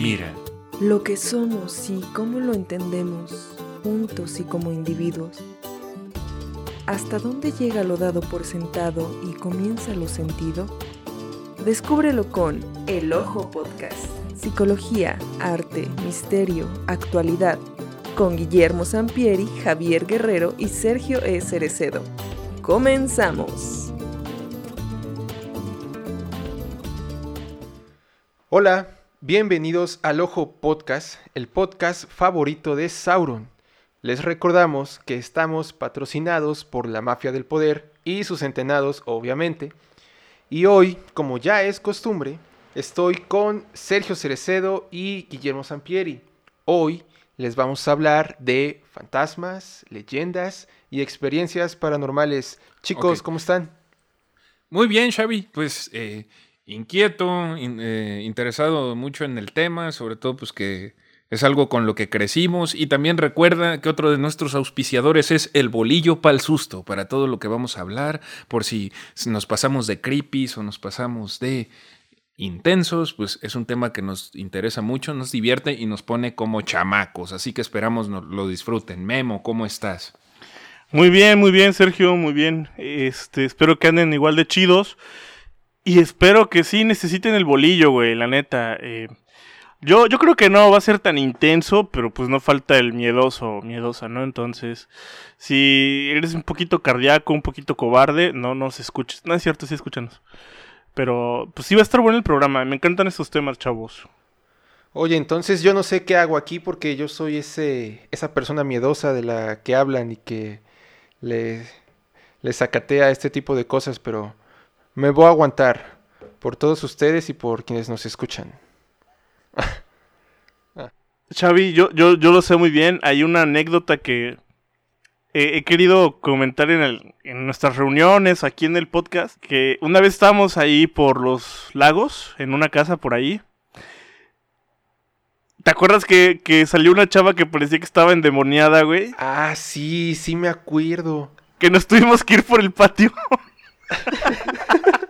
Mira. Lo que somos y cómo lo entendemos, juntos y como individuos. ¿Hasta dónde llega lo dado por sentado y comienza lo sentido? Descúbrelo con El Ojo Podcast. Psicología, arte, misterio, actualidad. Con Guillermo Sampieri, Javier Guerrero y Sergio E. Cerecedo. Comenzamos. Hola, bienvenidos al Ojo Podcast, el podcast favorito de Sauron. Les recordamos que estamos patrocinados por la Mafia del Poder y sus entenados, obviamente. Y hoy, como ya es costumbre, estoy con Sergio Cerecedo y Guillermo Sampieri. Hoy les vamos a hablar de fantasmas, leyendas y experiencias paranormales. Chicos. ¿cómo están? Muy bien, Xavi. Pues eh, inquieto, in- eh, interesado mucho en el tema, sobre todo pues que es algo con lo que crecimos y también recuerda que otro de nuestros auspiciadores es el bolillo pa'l susto, para todo lo que vamos a hablar, por si nos pasamos de creepy o nos pasamos de intensos, pues es un tema que nos interesa mucho, nos divierte y nos pone como chamacos, así que esperamos no- lo disfruten. Memo, ¿cómo estás? Muy bien, muy bien, Sergio, muy bien. Este, espero que anden igual de chidos. Y espero que sí necesiten el bolillo, güey, la neta. Eh, yo, yo creo que no va a ser tan intenso, pero pues no falta el miedoso, miedosa, ¿no? Entonces, si eres un poquito cardíaco, un poquito cobarde, no nos escuches. No es cierto, sí escúchanos. Pero, pues sí va a estar bueno el programa. Me encantan estos temas, chavos. Oye, entonces yo no sé qué hago aquí porque yo soy ese, esa persona miedosa de la que hablan y que le, le sacatea este tipo de cosas, pero me voy a aguantar por todos ustedes y por quienes nos escuchan. Xavi, yo, yo, yo lo sé muy bien. Hay una anécdota que he, he querido comentar en, el- en nuestras reuniones aquí en el podcast. Que una vez estábamos ahí por los lagos, en una casa por ahí. ¿Te acuerdas que, que salió una chava que parecía que estaba endemoniada, güey? Ah, sí, sí me acuerdo. Que nos tuvimos que ir por el patio.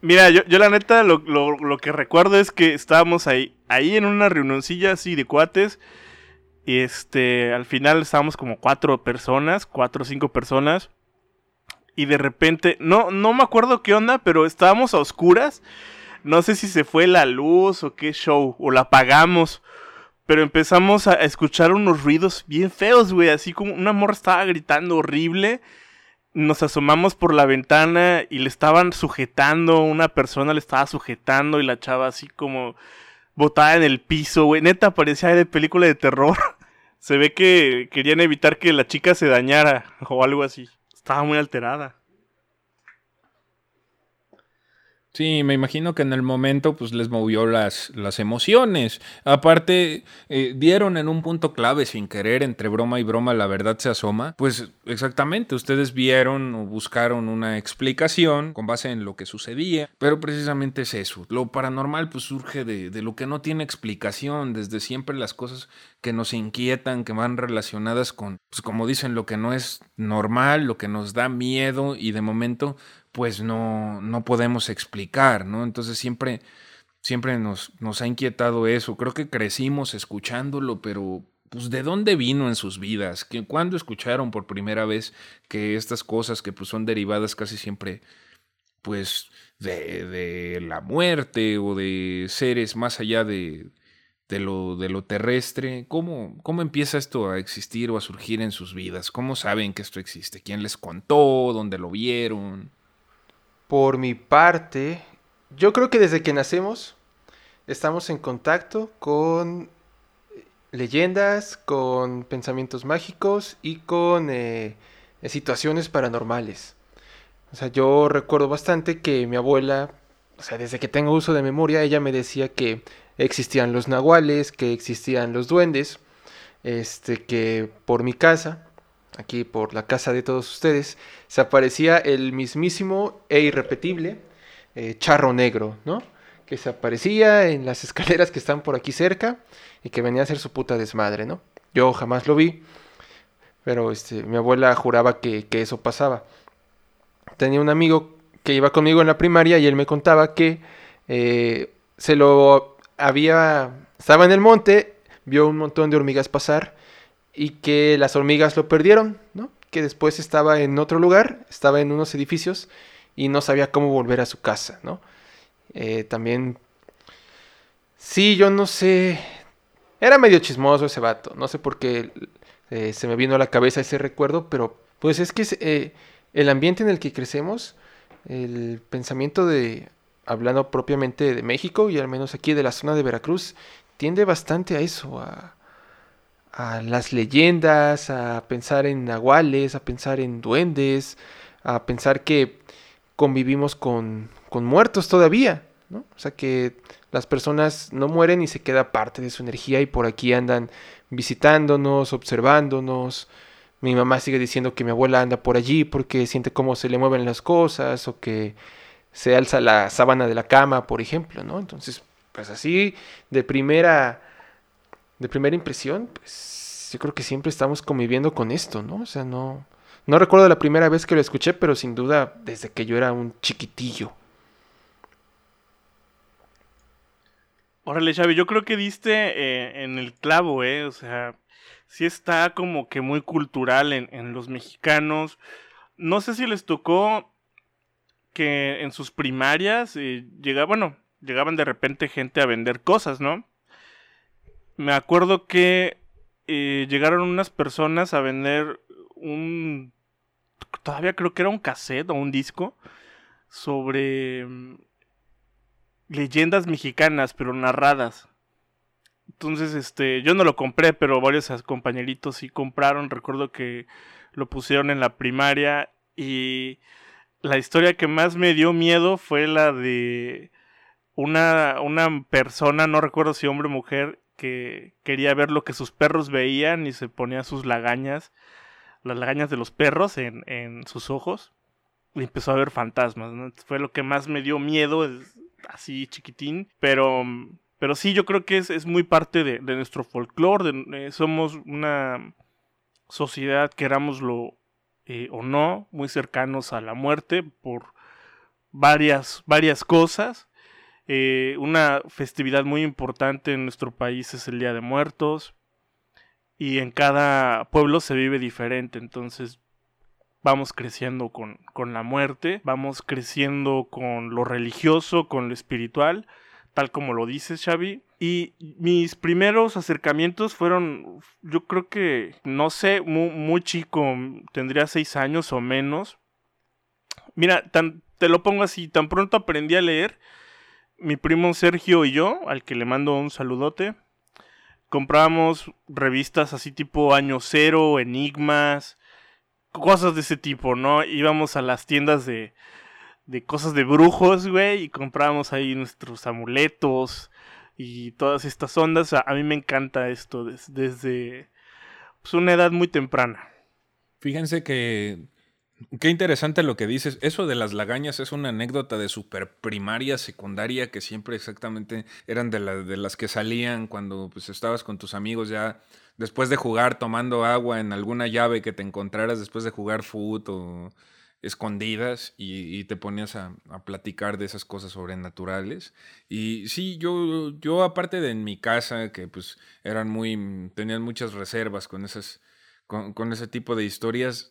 Mira, yo, la neta lo que recuerdo es que estábamos ahí, ahí en una reunioncilla así de cuates. Y este, al final estábamos como cuatro personas, cuatro o cinco personas. Y de repente, no, no me acuerdo qué onda, pero estábamos a oscuras. No sé si se fue la luz o qué show, o la apagamos. Pero empezamos a escuchar unos ruidos bien feos, güey. Así como una morra estaba gritando horrible. Nos asomamos por la ventana y le estaban sujetando. Una persona le estaba sujetando y la chava así como botada en el piso, güey. Neta, parecía de película de terror. Se ve que querían evitar que la chica se dañara o algo así. Estaba muy alterada. Sí, me imagino que en el momento pues les movió las, las emociones. Aparte, eh, dieron en un punto clave sin querer, entre broma y broma, la verdad se asoma. Pues exactamente, ustedes vieron o buscaron una explicación con base en lo que sucedía, pero precisamente es eso. Lo paranormal pues surge de, de lo que no tiene explicación, desde siempre las cosas que nos inquietan, que van relacionadas con, pues como dicen, lo que no es normal, lo que nos da miedo y de momento pues no, no podemos explicar, ¿no? Entonces siempre, siempre nos, nos ha inquietado eso. Creo que crecimos escuchándolo, pero pues ¿de dónde vino en sus vidas? ¿Que, ¿Cuándo escucharon por primera vez que estas cosas que pues son derivadas casi siempre pues de, de la muerte o de seres más allá de, de, lo, de lo terrestre? ¿Cómo, ¿Cómo empieza esto a existir o a surgir en sus vidas? ¿Cómo saben que esto existe? ¿Quién les contó? ¿Dónde lo vieron? Por mi parte, yo creo que desde que nacemos estamos en contacto con leyendas, con pensamientos mágicos y con eh, situaciones paranormales. O sea, yo recuerdo bastante que mi abuela, o sea, desde que tengo uso de memoria, ella me decía que existían los nahuales, que existían los duendes, este, que por mi casa, aquí por la casa de todos ustedes, se aparecía el mismísimo e irrepetible eh, charro negro, ¿no? Que se aparecía en las escaleras que están por aquí cerca y que venía a hacer su puta desmadre, ¿no? Yo jamás lo vi, pero este, mi abuela juraba que, que eso pasaba. Tenía un amigo que iba conmigo en la primaria y él me contaba que eh, se lo había, estaba en el monte, vio un montón de hormigas pasar y que las hormigas lo perdieron, ¿no? Que después estaba en otro lugar, estaba en unos edificios y no sabía cómo volver a su casa, ¿no? Eh, también, sí, yo no sé, era medio chismoso ese vato, no sé por qué eh, se me vino a la cabeza ese recuerdo, pero pues es que eh, el ambiente en el que crecemos, el pensamiento de, hablando propiamente de México y al menos aquí de la zona de Veracruz, tiende bastante a eso, a, a las leyendas, a pensar en nahuales, a pensar en duendes, a pensar que convivimos con, con muertos todavía, ¿no? O sea que las personas no mueren y se queda parte de su energía y por aquí andan visitándonos, observándonos. Mi mamá sigue diciendo que mi abuela anda por allí porque siente cómo se le mueven las cosas o que se alza la sábana de la cama, por ejemplo, ¿no? Entonces, pues así, de primera, de primera impresión, pues yo creo que siempre estamos conviviendo con esto, ¿no? O sea, no, no recuerdo la primera vez que lo escuché, pero sin duda desde que yo era un chiquitillo. Órale, Xavi, yo creo que diste eh, en el clavo, ¿eh? O sea, sí está como que muy cultural en, los mexicanos. No sé si les tocó que en sus primarias eh, bueno, llegaban de repente gente a vender cosas, ¿no? Me acuerdo que eh, llegaron unas personas a vender un... Todavía creo que era un cassette o un disco sobre mm, leyendas mexicanas, pero narradas. Entonces, este, yo no lo compré, pero varios compañeritos sí compraron. Recuerdo que lo pusieron en la primaria y la historia que más me dio miedo fue la de una, una persona, no recuerdo si hombre o mujer, que quería ver lo que sus perros veían y se ponía sus lagañas, las lagañas de los perros en, en sus ojos y empezó a ver fantasmas. Fue lo que más me dio miedo, así chiquitín, pero pero sí, yo creo que es, es muy parte de, nuestro folclore. Eh, somos una sociedad, querámoslo eh, o no, muy cercanos a la muerte por varias, varias cosas. Eh, una festividad muy importante en nuestro país es el Día de Muertos. Y en cada pueblo se vive diferente. Entonces vamos creciendo con, con la muerte, vamos creciendo con lo religioso, con lo espiritual tal como lo dices, Xavi. Y mis primeros acercamientos fueron, yo creo que, no sé, muy, chico, tendría seis años o menos. Mira, te lo pongo así, tan pronto aprendí a leer, mi primo Sergio y yo, al que le mando un saludote, comprábamos revistas así tipo Año Cero, Enigmas, cosas de ese tipo, ¿no? Íbamos a las tiendas de, de cosas de brujos, güey, y comprábamos ahí nuestros amuletos y todas estas ondas. A, mí me encanta esto desde pues, una edad muy temprana. Fíjense que Qué interesante lo que dices. Eso de las lagañas es una anécdota de super primaria, secundaria, que siempre exactamente eran de, de las que salían cuando pues, estabas con tus amigos ya después de jugar tomando agua en alguna llave que te encontraras después de jugar foot o escondidas y, te ponías a, platicar de esas cosas sobrenaturales. Y sí, yo, yo aparte de en mi casa, que pues eran muy, tenían muchas reservas con esas, con, ese tipo de historias,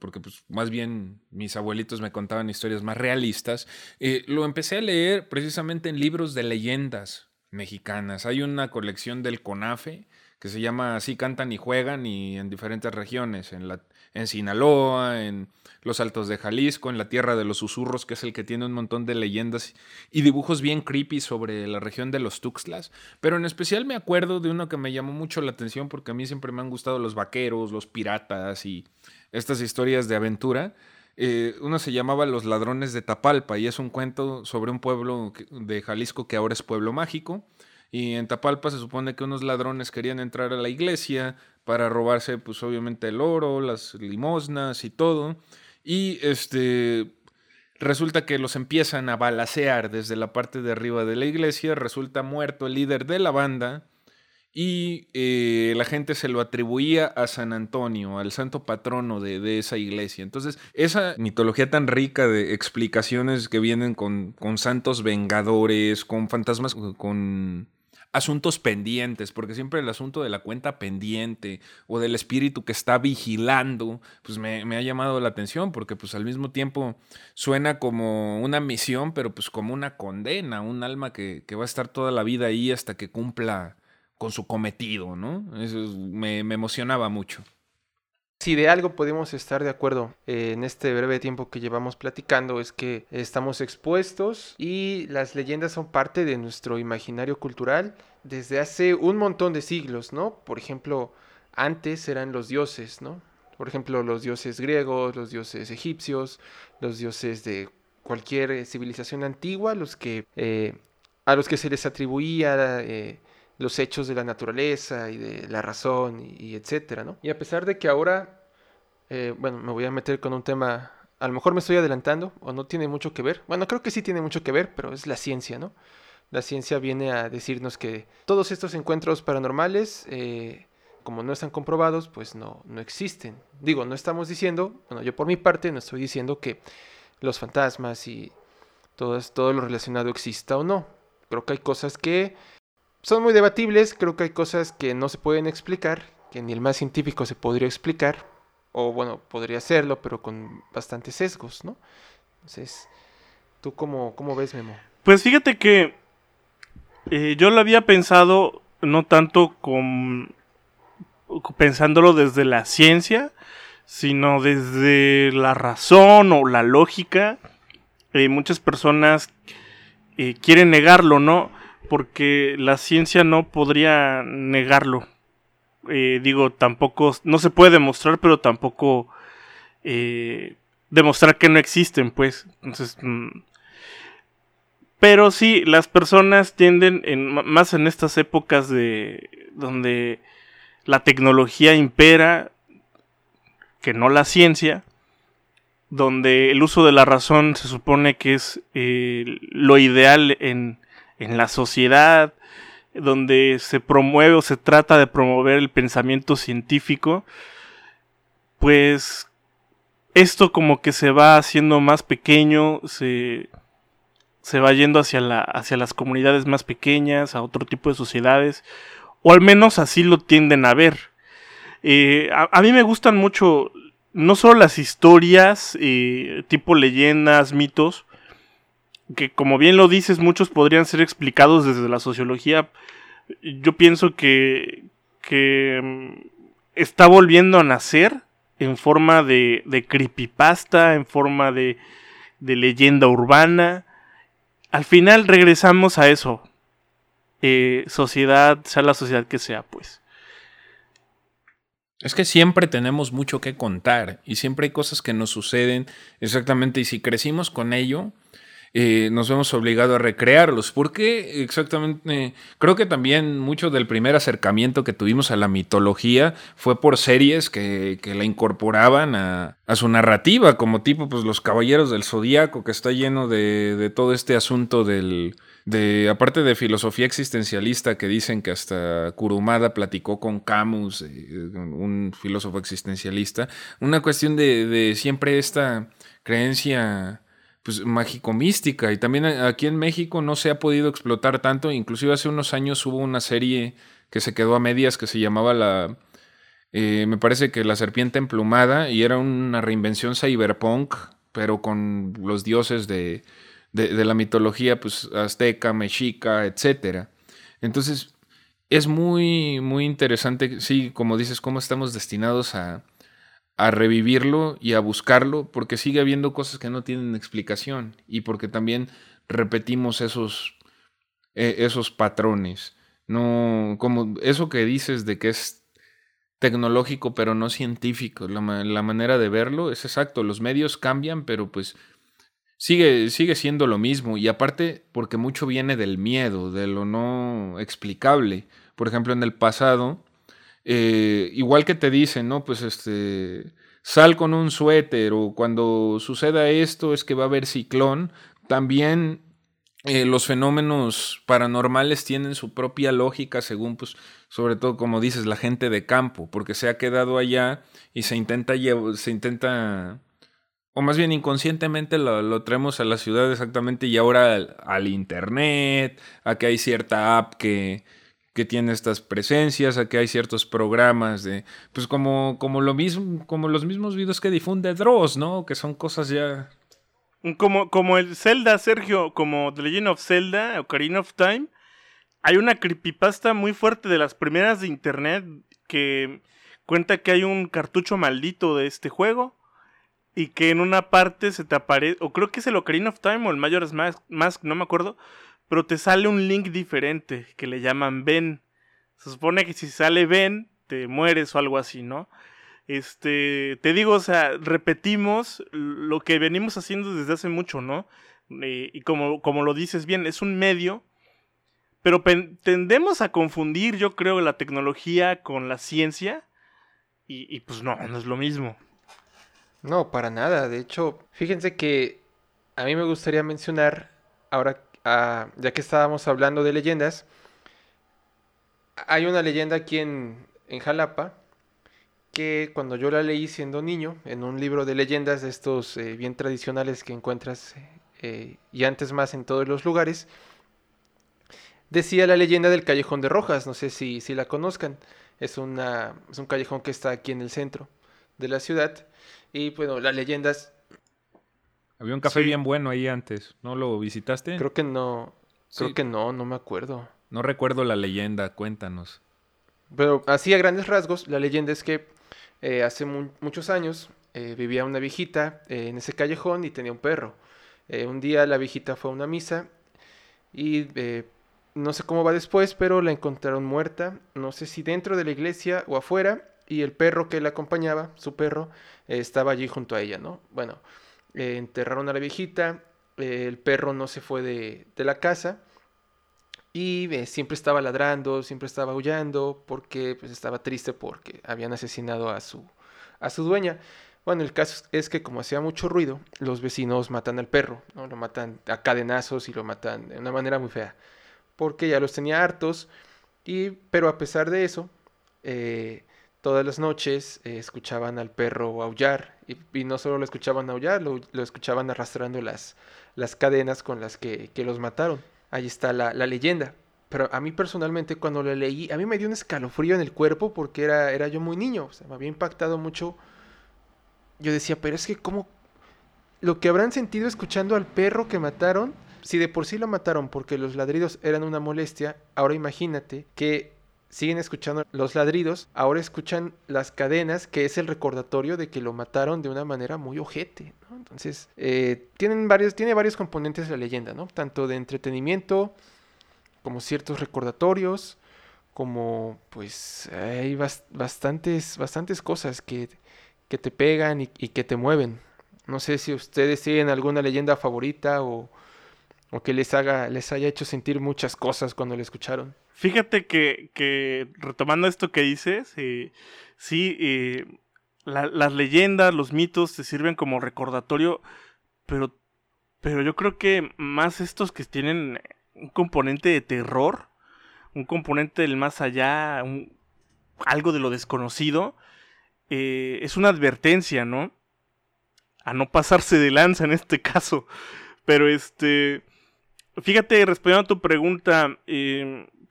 porque pues más bien mis abuelitos me contaban historias más realistas, eh, lo empecé a leer precisamente en libros de leyendas mexicanas. Hay una colección del CONAFE que se llama Así cantan y juegan y en diferentes regiones, en, la, en Sinaloa, en los Altos de Jalisco, en la Tierra de los Susurros, que es el que tiene un montón de leyendas y dibujos bien creepy sobre la región de los Tuxtlas. Pero en especial me acuerdo de uno que me llamó mucho la atención porque a mí siempre me han gustado los vaqueros, los piratas y estas historias de aventura. Eh, uno se llamaba Los Ladrones de Tapalpa y es un cuento sobre un pueblo de Jalisco que ahora es pueblo mágico y en Tapalpa se supone que unos ladrones querían entrar a la iglesia para robarse, pues obviamente el oro, las limosnas y todo. Y este resulta que los empiezan a balacear desde la parte de arriba de la iglesia. Resulta muerto el líder de la banda. y eh, la gente se lo atribuía a San Antonio, al santo patrono de, esa iglesia. Entonces, esa mitología tan rica de explicaciones que vienen con, con santos vengadores, con fantasmas, con asuntos pendientes, porque siempre el asunto de la cuenta pendiente o del espíritu que está vigilando, pues me, ha llamado la atención, porque pues al mismo tiempo suena como una misión, pero pues como una condena, un alma que, que va a estar toda la vida ahí hasta que cumpla con su cometido, ¿no? Eso me, emocionaba mucho. Si de algo podemos estar de acuerdo eh, en este breve tiempo que llevamos platicando es que estamos expuestos y las leyendas son parte de nuestro imaginario cultural desde hace un montón de siglos, ¿no? Por ejemplo, antes eran los dioses, ¿no? Por ejemplo, los dioses griegos, los dioses egipcios, los dioses de cualquier eh, civilización antigua, los que eh, a los que se les atribuía los hechos de la naturaleza y de la razón y, etcétera, ¿no? Y a pesar de que ahora, eh, bueno, me voy a meter con un tema, a lo mejor me estoy adelantando o no tiene mucho que ver, bueno, creo que sí tiene mucho que ver, pero es la ciencia, ¿no? La ciencia viene a decirnos que todos estos encuentros paranormales, eh, como no están comprobados, pues no, no existen. Digo, no estamos diciendo, bueno, yo por mi parte no estoy diciendo que los fantasmas y todo, todo lo relacionado exista o no. Creo que hay cosas que son muy debatibles, creo que hay cosas que no se pueden explicar, que ni el más científico se podría explicar, o bueno, podría hacerlo, pero con bastantes sesgos, ¿no? Entonces, ¿tú cómo, cómo ves, Memo? Pues fíjate que eh, yo lo había pensado no tanto con pensándolo desde la ciencia, sino desde la razón o la lógica. Eh, muchas personas eh, quieren negarlo, ¿no? Porque la ciencia no podría negarlo. Eh, digo, tampoco, no se puede demostrar, pero tampoco eh, demostrar que no existen, pues. Entonces, mm, pero sí, las personas tienden, en, más en estas épocas de donde la tecnología impera, que no la ciencia, donde el uso de la razón se supone que es eh, lo ideal en en la sociedad, donde se promueve o se trata de promover el pensamiento científico, pues esto como que se va haciendo más pequeño, se, se va yendo hacia, la, hacia las comunidades más pequeñas, a otro tipo de sociedades, o al menos así lo tienden a ver. Eh, a, mí me gustan mucho no solo las historias, eh, tipo leyendas, mitos, que como bien lo dices, muchos podrían ser explicados desde la sociología. Yo pienso que, que mm, está volviendo a nacer en forma de, de creepypasta, en forma de, de, leyenda urbana. Al final regresamos a eso. Eh, sociedad, sea la sociedad que sea, pues. Es que siempre tenemos mucho que contar y siempre hay cosas que nos suceden exactamente y si crecimos con ello, eh, nos vemos obligados a recrearlos. Porque exactamente, creo que también mucho del primer acercamiento que tuvimos a la mitología fue por series que, la incorporaban a, su narrativa, como tipo pues los Caballeros del Zodíaco, que está lleno de, todo este asunto del... De, aparte de filosofía existencialista que dicen que hasta Kurumada platicó con Camus, eh, un filósofo existencialista, una cuestión de, de siempre esta creencia pues mágico-mística. Y también aquí en México no se ha podido explotar tanto. Inclusive hace unos años hubo una serie que se quedó a medias que se llamaba la... Eh, me parece que La Serpiente Emplumada y era una reinvención cyberpunk, pero con los dioses de, de, la mitología pues, azteca, mexica, etc. Entonces es muy, muy interesante, sí, como dices, cómo estamos destinados a, a revivirlo y a buscarlo porque sigue habiendo cosas que no tienen explicación y porque también repetimos esos, eh, esos patrones. No, como eso que dices de que es tecnológico pero no científico, la, la, manera de verlo es exacto, los medios cambian pero pues sigue, sigue siendo lo mismo y aparte porque mucho viene del miedo, de lo no explicable. Por ejemplo, en el pasado eh, igual que te dicen, ¿no? Pues este, sal con un suéter o cuando suceda esto es que va a haber ciclón, también eh, los fenómenos paranormales tienen su propia lógica según, pues, sobre todo, como dices, la gente de campo, porque se ha quedado allá y se intenta, se intenta o más bien inconscientemente lo, traemos a la ciudad exactamente y ahora al, internet, a que hay cierta app que, que, tiene estas presencias, a que hay ciertos programas de, pues como, como lo mismo, como los mismos videos que difunde Dross, ¿no? Que son cosas ya como, como el Zelda, Sergio, como The Legend of Zelda, Ocarina of Time, hay una creepypasta muy fuerte de las primeras de internet que cuenta que hay un cartucho maldito de este juego y que en una parte se te aparece, o creo que es el Ocarina of Time o el Majora's Mask, no me acuerdo, pero te sale un link diferente que le llaman Ben. Se supone que si sale Ben, te mueres o algo así, ¿no? Este, te digo, o sea, repetimos lo que venimos haciendo desde hace mucho, ¿no? Y como, como lo dices bien, es un medio, pero tendemos a confundir, yo creo, la tecnología con la ciencia, y, pues no, no es lo mismo. No, para nada. De hecho, fíjense que a mí me gustaría mencionar, ahora, ah, ya que estábamos hablando de leyendas, hay una leyenda aquí en, Jalapa que cuando yo la leí siendo niño, en un libro de leyendas de estos eh, bien tradicionales que encuentras eh, y antes más en todos los lugares, decía la leyenda del Callejón de Rojas, no sé si, si la conozcan, es, una, es un callejón que está aquí en el centro de la ciudad, y bueno, las leyendas... Había un café bien bueno ahí antes, ¿no lo visitaste? Creo que no, creo que no, no me acuerdo. No recuerdo la leyenda, cuéntanos. Pero así a grandes rasgos, la leyenda es que eh, hace muchos años eh, vivía una viejita eh, en ese callejón y tenía un perro. un día la viejita fue a una misa y no sé cómo va después, pero la encontraron muerta, no sé si dentro de la iglesia o afuera, y el perro que la acompañaba, su perro, estaba allí junto a ella, ¿no? Bueno, enterraron a la viejita, el perro no se fue de, de la casa y eh, siempre estaba ladrando, siempre estaba aullando, porque pues, estaba triste porque habían asesinado a su, a su dueña. Bueno, el caso es que como hacía mucho ruido, los vecinos matan al perro, ¿no? Lo matan a cadenazos y lo matan de una manera muy fea, porque ya los tenía hartos, y, pero a pesar de eso, eh, todas las noches eh, escuchaban al perro aullar, y, no solo lo escuchaban aullar, lo, escuchaban arrastrando las, las cadenas con las que, que los mataron ahí está la, leyenda. Pero a mí personalmente cuando lo leí, a mí me dio un escalofrío en el cuerpo porque era, era yo muy niño, o sea, me había impactado mucho. Yo decía, pero es que cómo... Lo que habrán sentido escuchando al perro que mataron, si de por sí lo mataron porque los ladridos eran una molestia, ahora imagínate que siguen escuchando los ladridos, ahora escuchan las cadenas, que es el recordatorio de que lo mataron de una manera muy ojete. Entonces, eh, tienen varios, tiene varios componentes la leyenda, ¿no? Tanto de entretenimiento, como ciertos recordatorios, como pues hay bastantes, bastantes cosas que, que te pegan y, y, que te mueven. No sé si ustedes tienen alguna leyenda favorita o, o que les haga, les haya hecho sentir muchas cosas cuando la escucharon. Fíjate que, que retomando esto que dices, eh, sí, eh, las leyendas, los mitos te sirven como recordatorio, pero, pero yo creo que más estos que tienen un componente de terror, un componente del más allá, algo de lo desconocido, eh, es una advertencia, ¿no? A no pasarse de lanza en este caso. Pero este, fíjate, respondiendo a tu pregunta,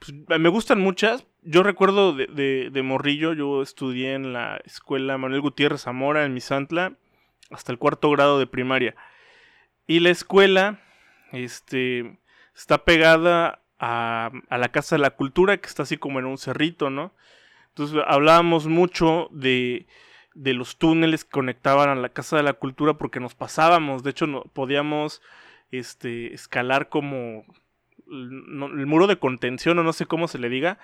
pues, me gustan muchas. Yo recuerdo de, de, morrillo, yo estudié en la escuela Manuel Gutiérrez Zamora en Misantla hasta el cuarto grado de primaria. Y la escuela este, está pegada a, a, la Casa de la Cultura, que está así como en un cerrito, ¿no? Entonces hablábamos mucho de, de los túneles que conectaban a la Casa de la Cultura porque nos pasábamos, de hecho no, podíamos este, escalar como el muro de contención o no sé cómo se le diga,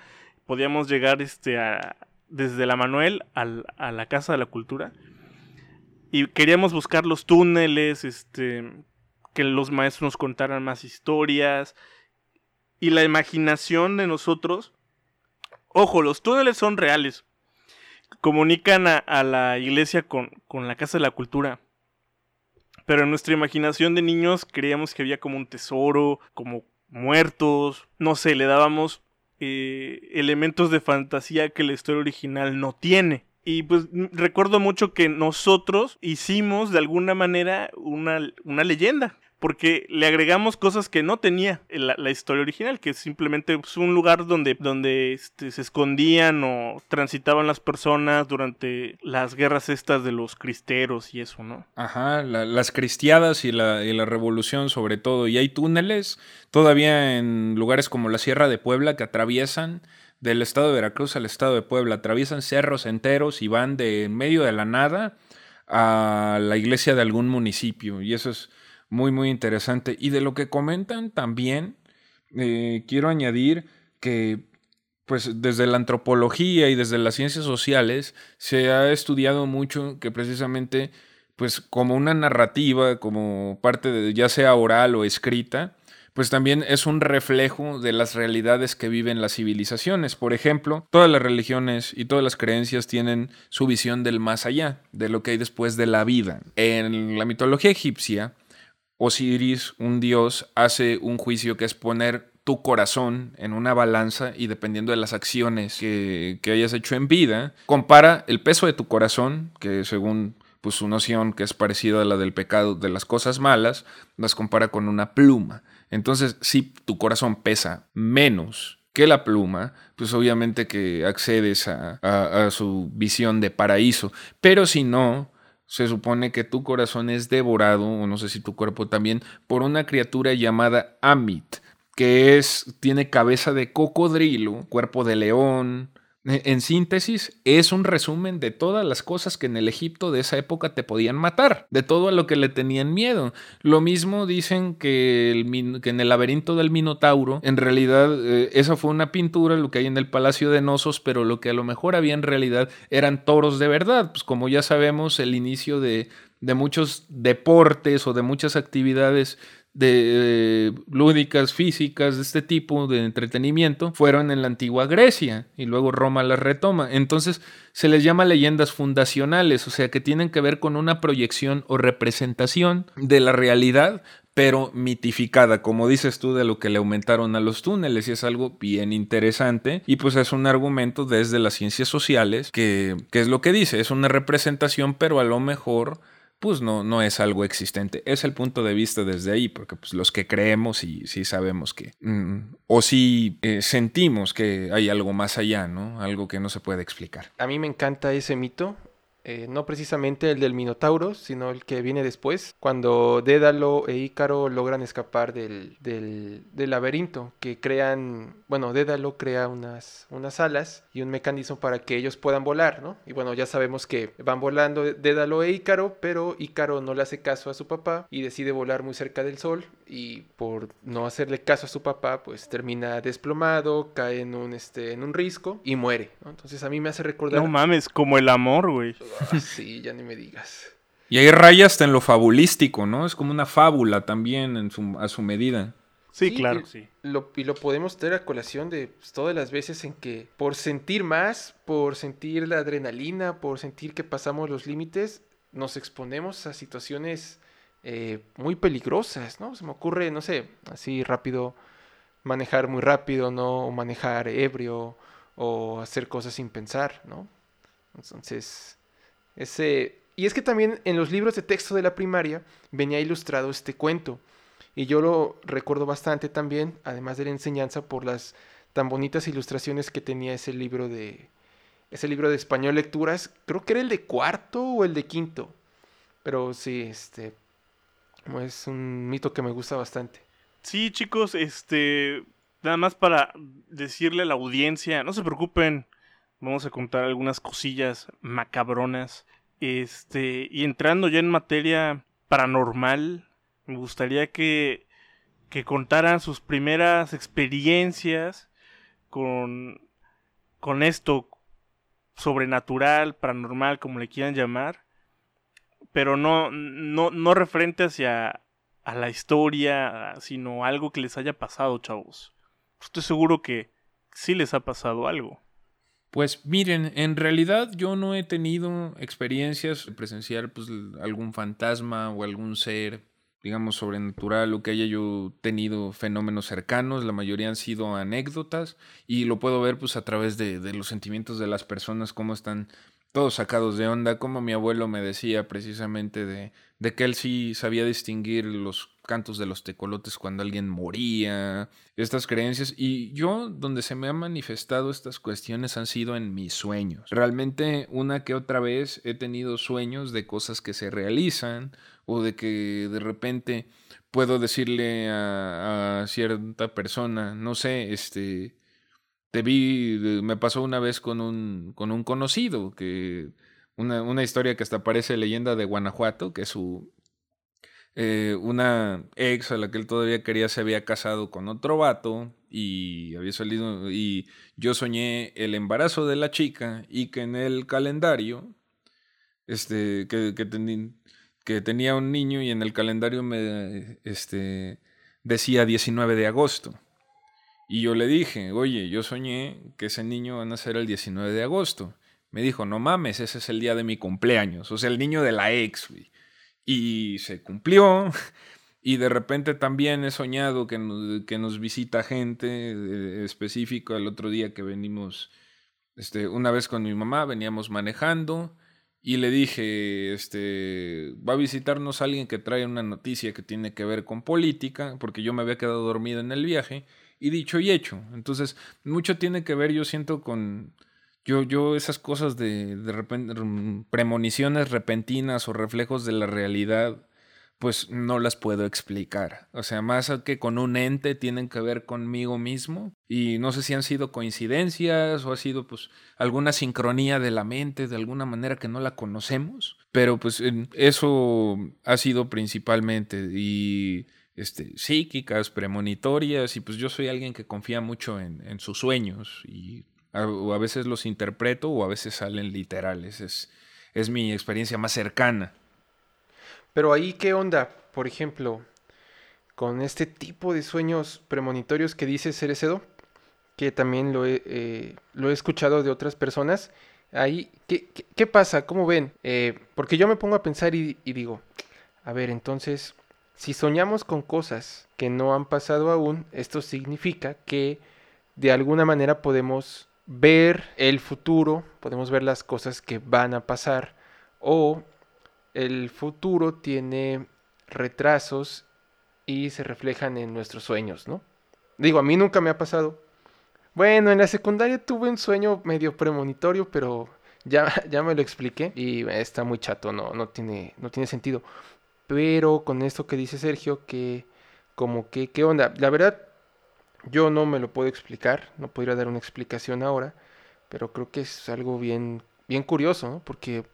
podíamos llegar este, a, desde la Manuel a la Casa de la Cultura. Y queríamos buscar los túneles, este, que los maestros nos contaran más historias. Y la imaginación de nosotros. Ojo, los túneles son reales. Comunican a, la iglesia con, con la Casa de la Cultura. pero en nuestra imaginación de niños creíamos que había como un tesoro, como muertos, no sé, le dábamos eh, elementos de fantasía que la historia original no tiene. Y pues recuerdo mucho que nosotros hicimos de alguna manera una, una leyenda porque le agregamos cosas que no tenía la, la historia original, que simplemente es un lugar donde, donde este, se escondían o transitaban las personas durante las guerras estas de los cristeros y eso, ¿no? Ajá, las cristiadas y la, y la revolución sobre todo. Y hay túneles todavía en lugares como la Sierra de Puebla que atraviesan del estado de Veracruz al estado de Puebla, atraviesan cerros enteros y van de en medio de la nada a la iglesia de algún municipio. Y eso es muy, muy interesante. Y de lo que comentan también, eh, quiero añadir que pues desde la antropología y desde las ciencias sociales se ha estudiado mucho que precisamente pues como una narrativa, como parte de ya sea oral o escrita, pues también es un reflejo de las realidades que viven las civilizaciones. Por ejemplo, todas las religiones y todas las creencias tienen su visión del más allá, de lo que hay después de la vida. En la mitología egipcia, Osiris, un dios, hace un juicio que es poner tu corazón en una balanza y dependiendo de las acciones que, hayas hecho en vida, compara el peso de tu corazón, que según pues, su noción que es parecida a la del pecado de las cosas malas, las compara con una pluma. Entonces, si tu corazón pesa menos que la pluma, pues obviamente que accedes a su visión de paraíso. Pero si no, se supone que tu corazón es devorado, o no sé si tu cuerpo también, por una criatura llamada Amit, que es, tiene cabeza de cocodrilo, cuerpo de león, en síntesis, es un resumen de todas las cosas que en el Egipto de esa época te podían matar, de todo a lo que le tenían miedo. Lo mismo dicen que, en el laberinto del Minotauro, en realidad eh, esa fue una pintura, lo que hay en el Palacio de Nosos, pero lo que a lo mejor había en realidad eran toros de verdad. Pues como ya sabemos, el inicio de muchos deportes o de muchas actividades de lúdicas, físicas, de este tipo de entretenimiento, fueron en la antigua Grecia y luego Roma las retoma. Entonces se les llama leyendas fundacionales, o sea que tienen que ver con una proyección o representación de la realidad, pero mitificada, como dices tú, de lo que le aumentaron a los túneles, y es algo bien interesante, y pues es un argumento desde las ciencias sociales, que, que es lo que dice, es una representación, pero a lo mejor pues no, no es algo existente. Es el punto de vista desde ahí, porque pues, los que creemos y sí sabemos que, mm, o sí eh, sentimos que hay algo más allá, ¿no? Algo que no se puede explicar. A mí me encanta ese mito. Eh, no precisamente el del Minotauro, sino el que viene después, cuando Dédalo e Ícaro logran escapar del, del, del laberinto, que crean, bueno, Dédalo crea unas, unas alas y un mecanismo para que ellos puedan volar, ¿no? Y bueno, ya sabemos que van volando Dédalo e Ícaro, pero Ícaro no le hace caso a su papá y decide volar muy cerca del sol y por no hacerle caso a su papá, pues termina desplomado, cae en un, este, en un risco y muere, ¿no? Entonces a mí me hace recordar... No mames, como el amor, güey. Sí, ya ni me digas. Y hay raya hasta en lo fabulístico, ¿no? Es como una fábula también en su, a su medida. Sí, claro, y, sí. Lo, y lo podemos tener a colación de pues, todas las veces en que por sentir más, por sentir la adrenalina, por sentir que pasamos los límites, nos exponemos a situaciones eh, muy peligrosas, ¿no? Se me ocurre, no sé, así rápido, manejar muy rápido, ¿no? O manejar ebrio, o hacer cosas sin pensar, ¿no? Entonces, ese... Y es que también en los libros de texto de la primaria venía ilustrado este cuento. Y yo lo recuerdo bastante también, además de la enseñanza, por las tan bonitas ilustraciones que tenía ese libro de... Ese libro de español lecturas, creo que era el de cuarto o el de quinto. Pero sí, este, es un mito que me gusta bastante. Sí, chicos, este, nada más para decirle a la audiencia, no se preocupen, vamos a contar algunas cosillas macabronas. Este, y entrando ya en materia paranormal, me gustaría que, que contaran sus primeras experiencias con, con esto sobrenatural, paranormal, como le quieran llamar pero no, no, no referente hacia a la historia, sino algo que les haya pasado, chavos. Estoy seguro que sí les ha pasado algo. Pues miren, en realidad yo no he tenido experiencias presencial, pues algún fantasma o algún ser, digamos, sobrenatural o que haya yo tenido fenómenos cercanos. La mayoría han sido anécdotas y lo puedo ver pues a través de, de los sentimientos de las personas, cómo están todos sacados de onda, como mi abuelo me decía precisamente de, de, que él sí sabía distinguir los cantos de los tecolotes cuando alguien moría, estas creencias, y yo donde se me han manifestado estas cuestiones han sido en mis sueños. Realmente una que otra vez he tenido sueños de cosas que se realizan o de que de repente puedo decirle a, a cierta persona, no sé, este te vi, me pasó una vez con un, con un conocido, que una, una historia que hasta parece leyenda de Guanajuato, que su, eh, una ex a la que él todavía quería se había casado con otro vato y había salido y yo soñé el embarazo de la chica y que en el calendario este que, que, tenía un niño y en el calendario me este decía 19 de agosto. Y yo le dije, oye, yo soñé que ese niño va a nacer el 19 de agosto. Me dijo, no mames, ese es el día de mi cumpleaños. O sea, el niño de la ex, güey. Y se cumplió. Y de repente también he soñado que nos, que nos visita gente eh, específica. El otro día que venimos, este, una vez con mi mamá, veníamos manejando. Y le dije, este, va a visitarnos alguien que trae una noticia que tiene que ver con política, porque yo me había quedado dormido en el viaje y dicho y hecho. Entonces, mucho tiene que ver, yo siento, con... Yo, yo esas cosas de, de repente, premoniciones repentinas o reflejos de la realidad, pues no las puedo explicar. O sea, más que con un ente tienen que ver conmigo mismo. Y no sé si han sido coincidencias o ha sido pues alguna sincronía de la mente de alguna manera que no la conocemos. Pero pues eso ha sido principalmente. Y este, psíquicas, premonitorias, y pues yo soy alguien que confía mucho en, sus sueños, y o a veces los interpreto o a veces salen literales, es, es mi experiencia más cercana. Pero ahí, ¿qué onda? Por ejemplo, con este tipo de sueños premonitorios que dice Cerecedo, que también lo he, eh, lo he escuchado de otras personas, ahí, ¿qué, qué, pasa? ¿Cómo ven? Eh, porque yo me pongo a pensar y digo, a ver, entonces si soñamos con cosas que no han pasado aún, esto significa que de alguna manera podemos ver el futuro, podemos ver las cosas que van a pasar o el futuro tiene retrasos y se reflejan en nuestros sueños, ¿no? Digo, a mí nunca me ha pasado. Bueno, en la secundaria tuve un sueño medio premonitorio, pero ya, ya me lo expliqué y está muy chato, no, no, tiene, no tiene sentido. Pero con esto que dice Sergio, que como que, ¿qué onda? La verdad, yo no me lo puedo explicar, no podría dar una explicación ahora, pero creo que es algo bien, bien curioso, ¿no? Porque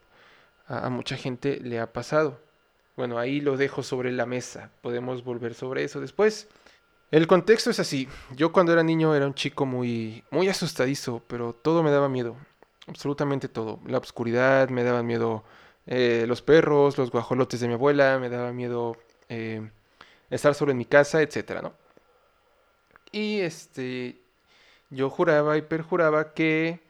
a, mucha gente le ha pasado. Bueno, ahí lo dejo sobre la mesa, podemos volver sobre eso después. El contexto es así. Yo cuando era niño era un chico muy, muy asustadizo, pero todo me daba miedo. Absolutamente todo. La oscuridad, me daba miedo eh, los perros, los guajolotes de mi abuela, me daba miedo eh, estar solo en mi casa, etcétera, ¿no? Y este, yo juraba y perjuraba que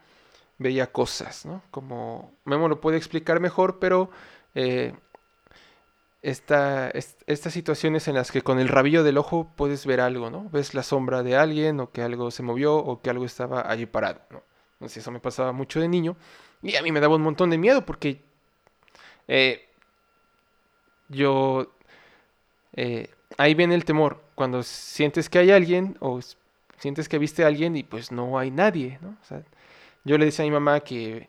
veía cosas, ¿no? Como Memo lo puede explicar mejor, pero eh, esta, estas situaciones en las que con el rabillo del ojo puedes ver algo, ¿no? Ves la sombra de alguien o que algo se movió o que algo estaba allí parado, ¿no? Entonces eso me pasaba mucho de niño y a mí me daba un montón de miedo porque eh, yo... Eh, ahí viene el temor, cuando sientes que hay alguien o sientes que viste a alguien y pues no hay nadie, ¿no? yo le decía a mi mamá que,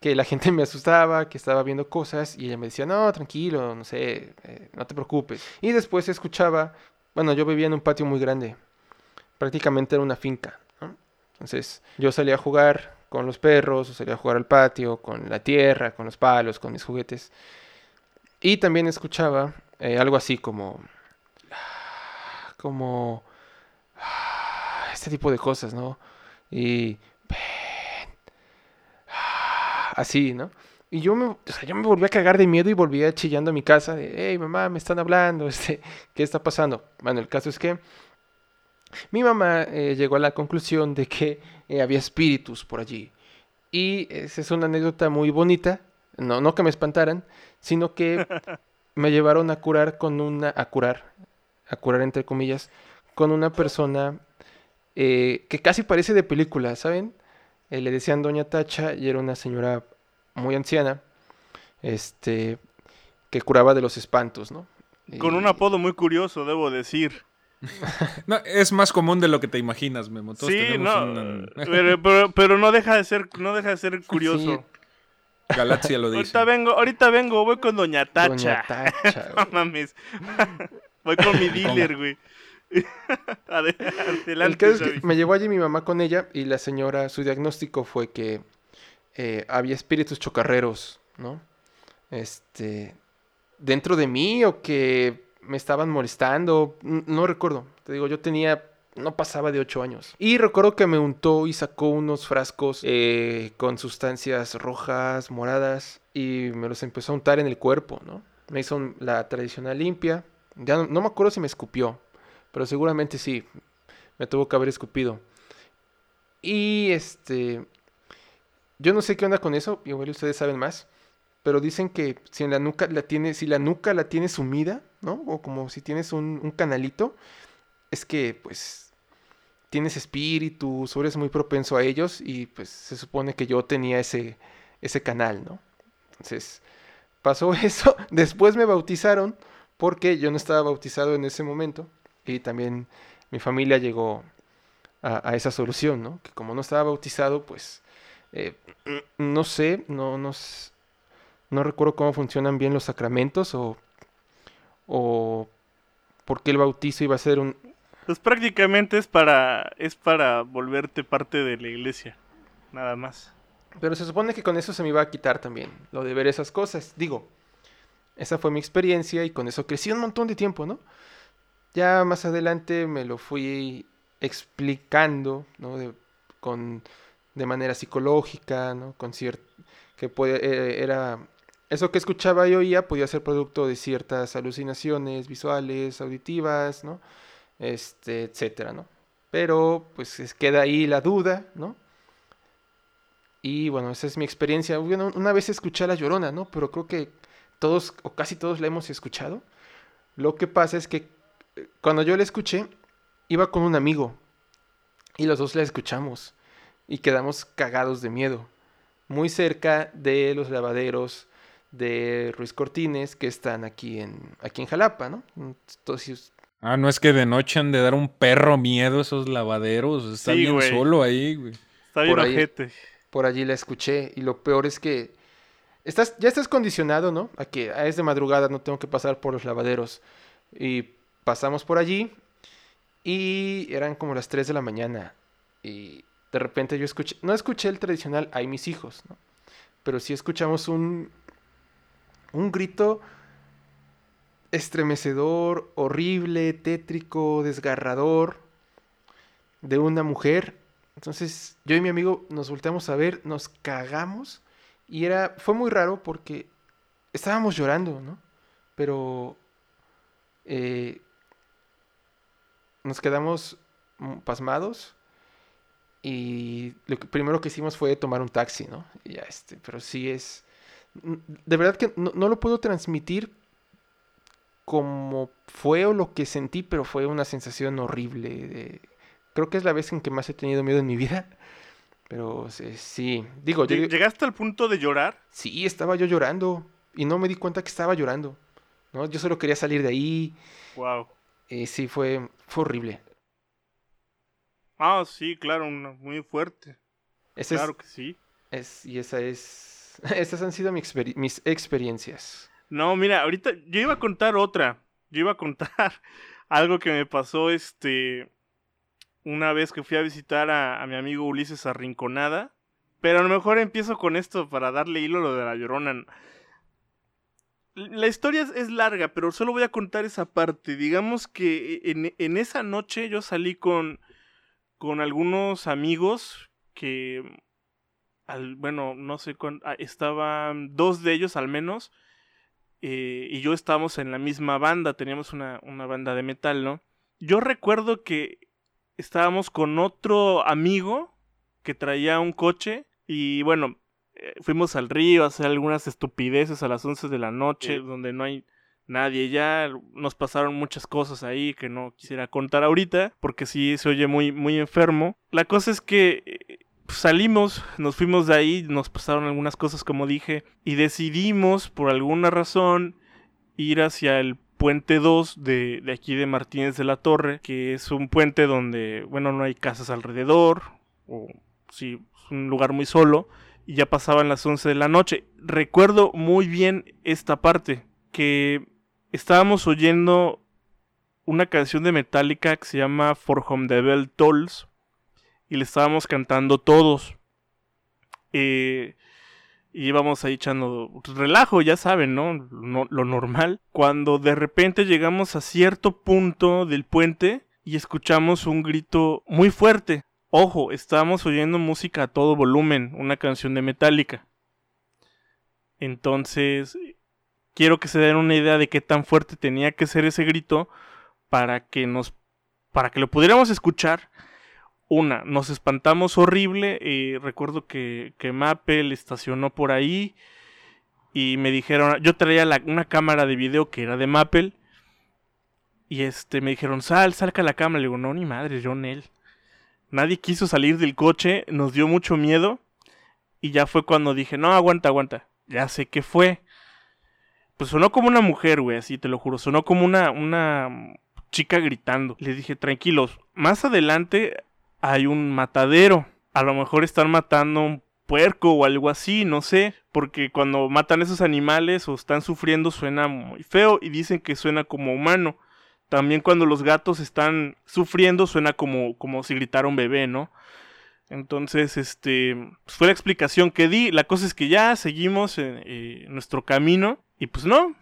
que la gente me asustaba, que estaba viendo cosas y ella me decía, no, tranquilo, no sé, eh, no te preocupes. Y después escuchaba, bueno, yo vivía en un patio muy grande, prácticamente era una finca, Entonces yo salía a jugar con los perros, o salía a jugar al patio, con la tierra, con los palos, con mis juguetes. Y también escuchaba eh, algo así como... como... este tipo de cosas, ¿no? Y... así, ¿no? Y yo me, o sea, yo me volví a cagar de miedo y volvía chillando a mi casa de, hey, mamá, me están hablando, este, ¿qué está pasando? Bueno, el caso es que mi mamá eh, llegó a la conclusión de que eh, había espíritus por allí Y esa es una anécdota muy bonita. No, no que me espantaran, sino que me llevaron a curar con una. a curar. A curar entre comillas. Con una persona eh, que casi parece de película, ¿saben? Eh, le decían Doña Tacha y era una señora muy anciana. Este. que curaba de los espantos, ¿no? Con un apodo muy curioso, debo decir. No, es más común de lo que te imaginas, Memo. Todos sí, no. un- Pero, pero- pero no deja de ser, no deja de ser curioso. Galaxia lo dice. Ahorita vengo, ahorita vengo, voy con Doña Tacha. Doña Tacha. No mames. Voy con mi dealer, güey. Ade- El Adelante, caso es que me llevó allí mi mamá con ella y la señora, su diagnóstico fue que eh, había espíritus chocarreros, ¿no? Este, dentro de mí o que me estaban molestando, no recuerdo. Te digo, yo tenía, no pasaba de 8 años. Y recuerdo que me untó y sacó unos frascos eh, con sustancias rojas, moradas y me los empezó a untar en el cuerpo, ¿no? Me hizo la tradicional limpia. Ya no, no me acuerdo si me escupió, pero seguramente sí. Me tuvo que haber escupido. Y este. Yo no sé qué onda con eso. Igual ustedes saben más. Pero dicen que si en la nuca la tiene, si la nuca la tienes sumida, ¿no? O como si tienes un, canalito, es que pues tienes espíritus, o muy propenso a ellos, y pues se supone que yo tenía ese, ese canal, ¿no? Entonces, pasó eso. Después me bautizaron, porque yo no estaba bautizado en ese momento, y también mi familia llegó a, a esa solución, ¿no? Que como no estaba bautizado, pues eh, no sé, no, no, no recuerdo cómo funcionan bien los sacramentos o, o por qué el bautizo iba a ser un... Pues prácticamente es para, es para volverte parte de la iglesia. Nada más. Pero se supone que con eso se me iba a quitar también, lo de ver esas cosas. Digo, esa fue mi experiencia y con eso crecí un montón de tiempo, ¿no? Ya más adelante me lo fui explicando, ¿no? De, con, de manera psicológica, ¿no? Con que puede, eh, era... Eso que escuchaba y oía podía ser producto de ciertas alucinaciones visuales, auditivas, ¿no? Este, etcétera, ¿no? Pero, pues, es- queda ahí la duda, ¿no? Y bueno, esa es mi experiencia. Bueno, una vez escuché a La Llorona, ¿no? Pero creo que todos o casi todos la hemos escuchado. Lo que pasa es que eh, cuando yo la escuché, iba con un amigo. Y los dos la escuchamos. Y quedamos cagados de miedo. Muy cerca de los lavaderos de Ruiz Cortines que están aquí en, aquí en Jalapa, ¿no? Entonces, Ah, no es que de noche han de dar un perro miedo esos lavaderos. Está Sí, bien güey. solo ahí, güey. Está bien Por ahí. ojete. por allí la escuché y lo peor es que estás, ya estás condicionado, ¿no? A que ah, es de madrugada, no tengo que pasar por los lavaderos. Y pasamos por allí y eran como las 3 de la mañana y de repente yo escuché, no escuché el tradicional hay mis hijos, ¿no? Pero sí escuchamos un un grito estremecedor, horrible, tétrico, desgarrador de una mujer entonces yo y mi amigo nos volteamos a ver, nos cagamos y era, fue muy raro porque estábamos llorando, ¿no? Pero eh, nos quedamos pasmados y lo primero que hicimos fue tomar un taxi, ¿no? Y ya este, pero sí es, de verdad que no, no lo puedo transmitir como fue o lo que sentí, pero fue una sensación horrible Creo que es la vez en que más he tenido miedo en mi vida. Pero sí, sí. digo, yo, ¿Llegaste al punto de llorar? sí, estaba yo llorando y no me di cuenta que estaba llorando. ¿no? Yo solo quería salir de ahí Wow. y sí, fue, fue horrible. Ah, sí, claro, una- muy fuerte. Ese es- Claro que sí. es, y esa es, esas han sido mi mis experiencias. No, mira, ahorita yo iba a contar otra. Yo iba a contar algo que me pasó este una vez que fui a visitar a, a mi amigo Ulises Arrinconada. Pero a lo mejor empiezo con esto para darle hilo a lo de la llorona. La historia es, larga, pero solo voy a contar esa parte. Digamos que en, en esa noche yo salí con, con algunos amigos que, al, bueno, no sé, cuán- ah, estaban dos de ellos al menos eh, y yo estábamos en la misma banda, teníamos una, una banda de metal, ¿no? Yo recuerdo que estábamos con otro amigo que traía un coche Y bueno, eh, fuimos al río a hacer algunas estupideces a las 11 de la noche, donde no hay nadie ya. Nos pasaron muchas cosas ahí que no quisiera contar ahorita, porque sí se oye muy, muy enfermo. La cosa es que eh, salimos, nos fuimos de ahí, nos pasaron algunas cosas como dije, y decidimos por alguna razón ir hacia el puente 2 de, de, aquí de Martínez de la Torre, que es un puente donde, bueno, no hay casas alrededor, o sí, es un lugar muy solo, y ya pasaban las 11 de la noche. Recuerdo muy bien esta parte, que estábamos oyendo una canción de Metallica que se llama For Home the Bell Tolls, y le estábamos cantando todos. Eh, y íbamos ahí echando relajo, ya saben, ¿no? Lo normal. Cuando de repente llegamos a cierto punto del puente y escuchamos un grito muy fuerte. Ojo, estábamos oyendo música a todo volumen, una canción de Metallica. Entonces, quiero que se den una idea de qué tan fuerte tenía que ser ese grito para que nos para que lo pudiéramos escuchar una, nos espantamos horrible. y recuerdo que, que estacionó por ahí y me dijeron, yo traía una cámara de video que era de Mappel. Y este, me dijeron, sal, salca la cámara. Le digo, no, ni madre, yo él. Nadie quiso salir del coche, nos dio mucho miedo. Y ya fue cuando dije, no, aguanta, aguanta. Ya sé qué fue. Pues sonó como una mujer, güey, así te lo juro. Sonó como una, una chica gritando. Le dije, tranquilos. Más adelante hay un matadero. A lo mejor están matando un puerco o algo así, no sé, porque cuando matan esos animales o están sufriendo suena muy feo y dicen que suena como humano. También cuando los gatos están sufriendo suena como, como si gritara un bebé, ¿no? Entonces, este, pues fue la explicación que di. La cosa es que ya seguimos en, eh, nuestro camino y pues no,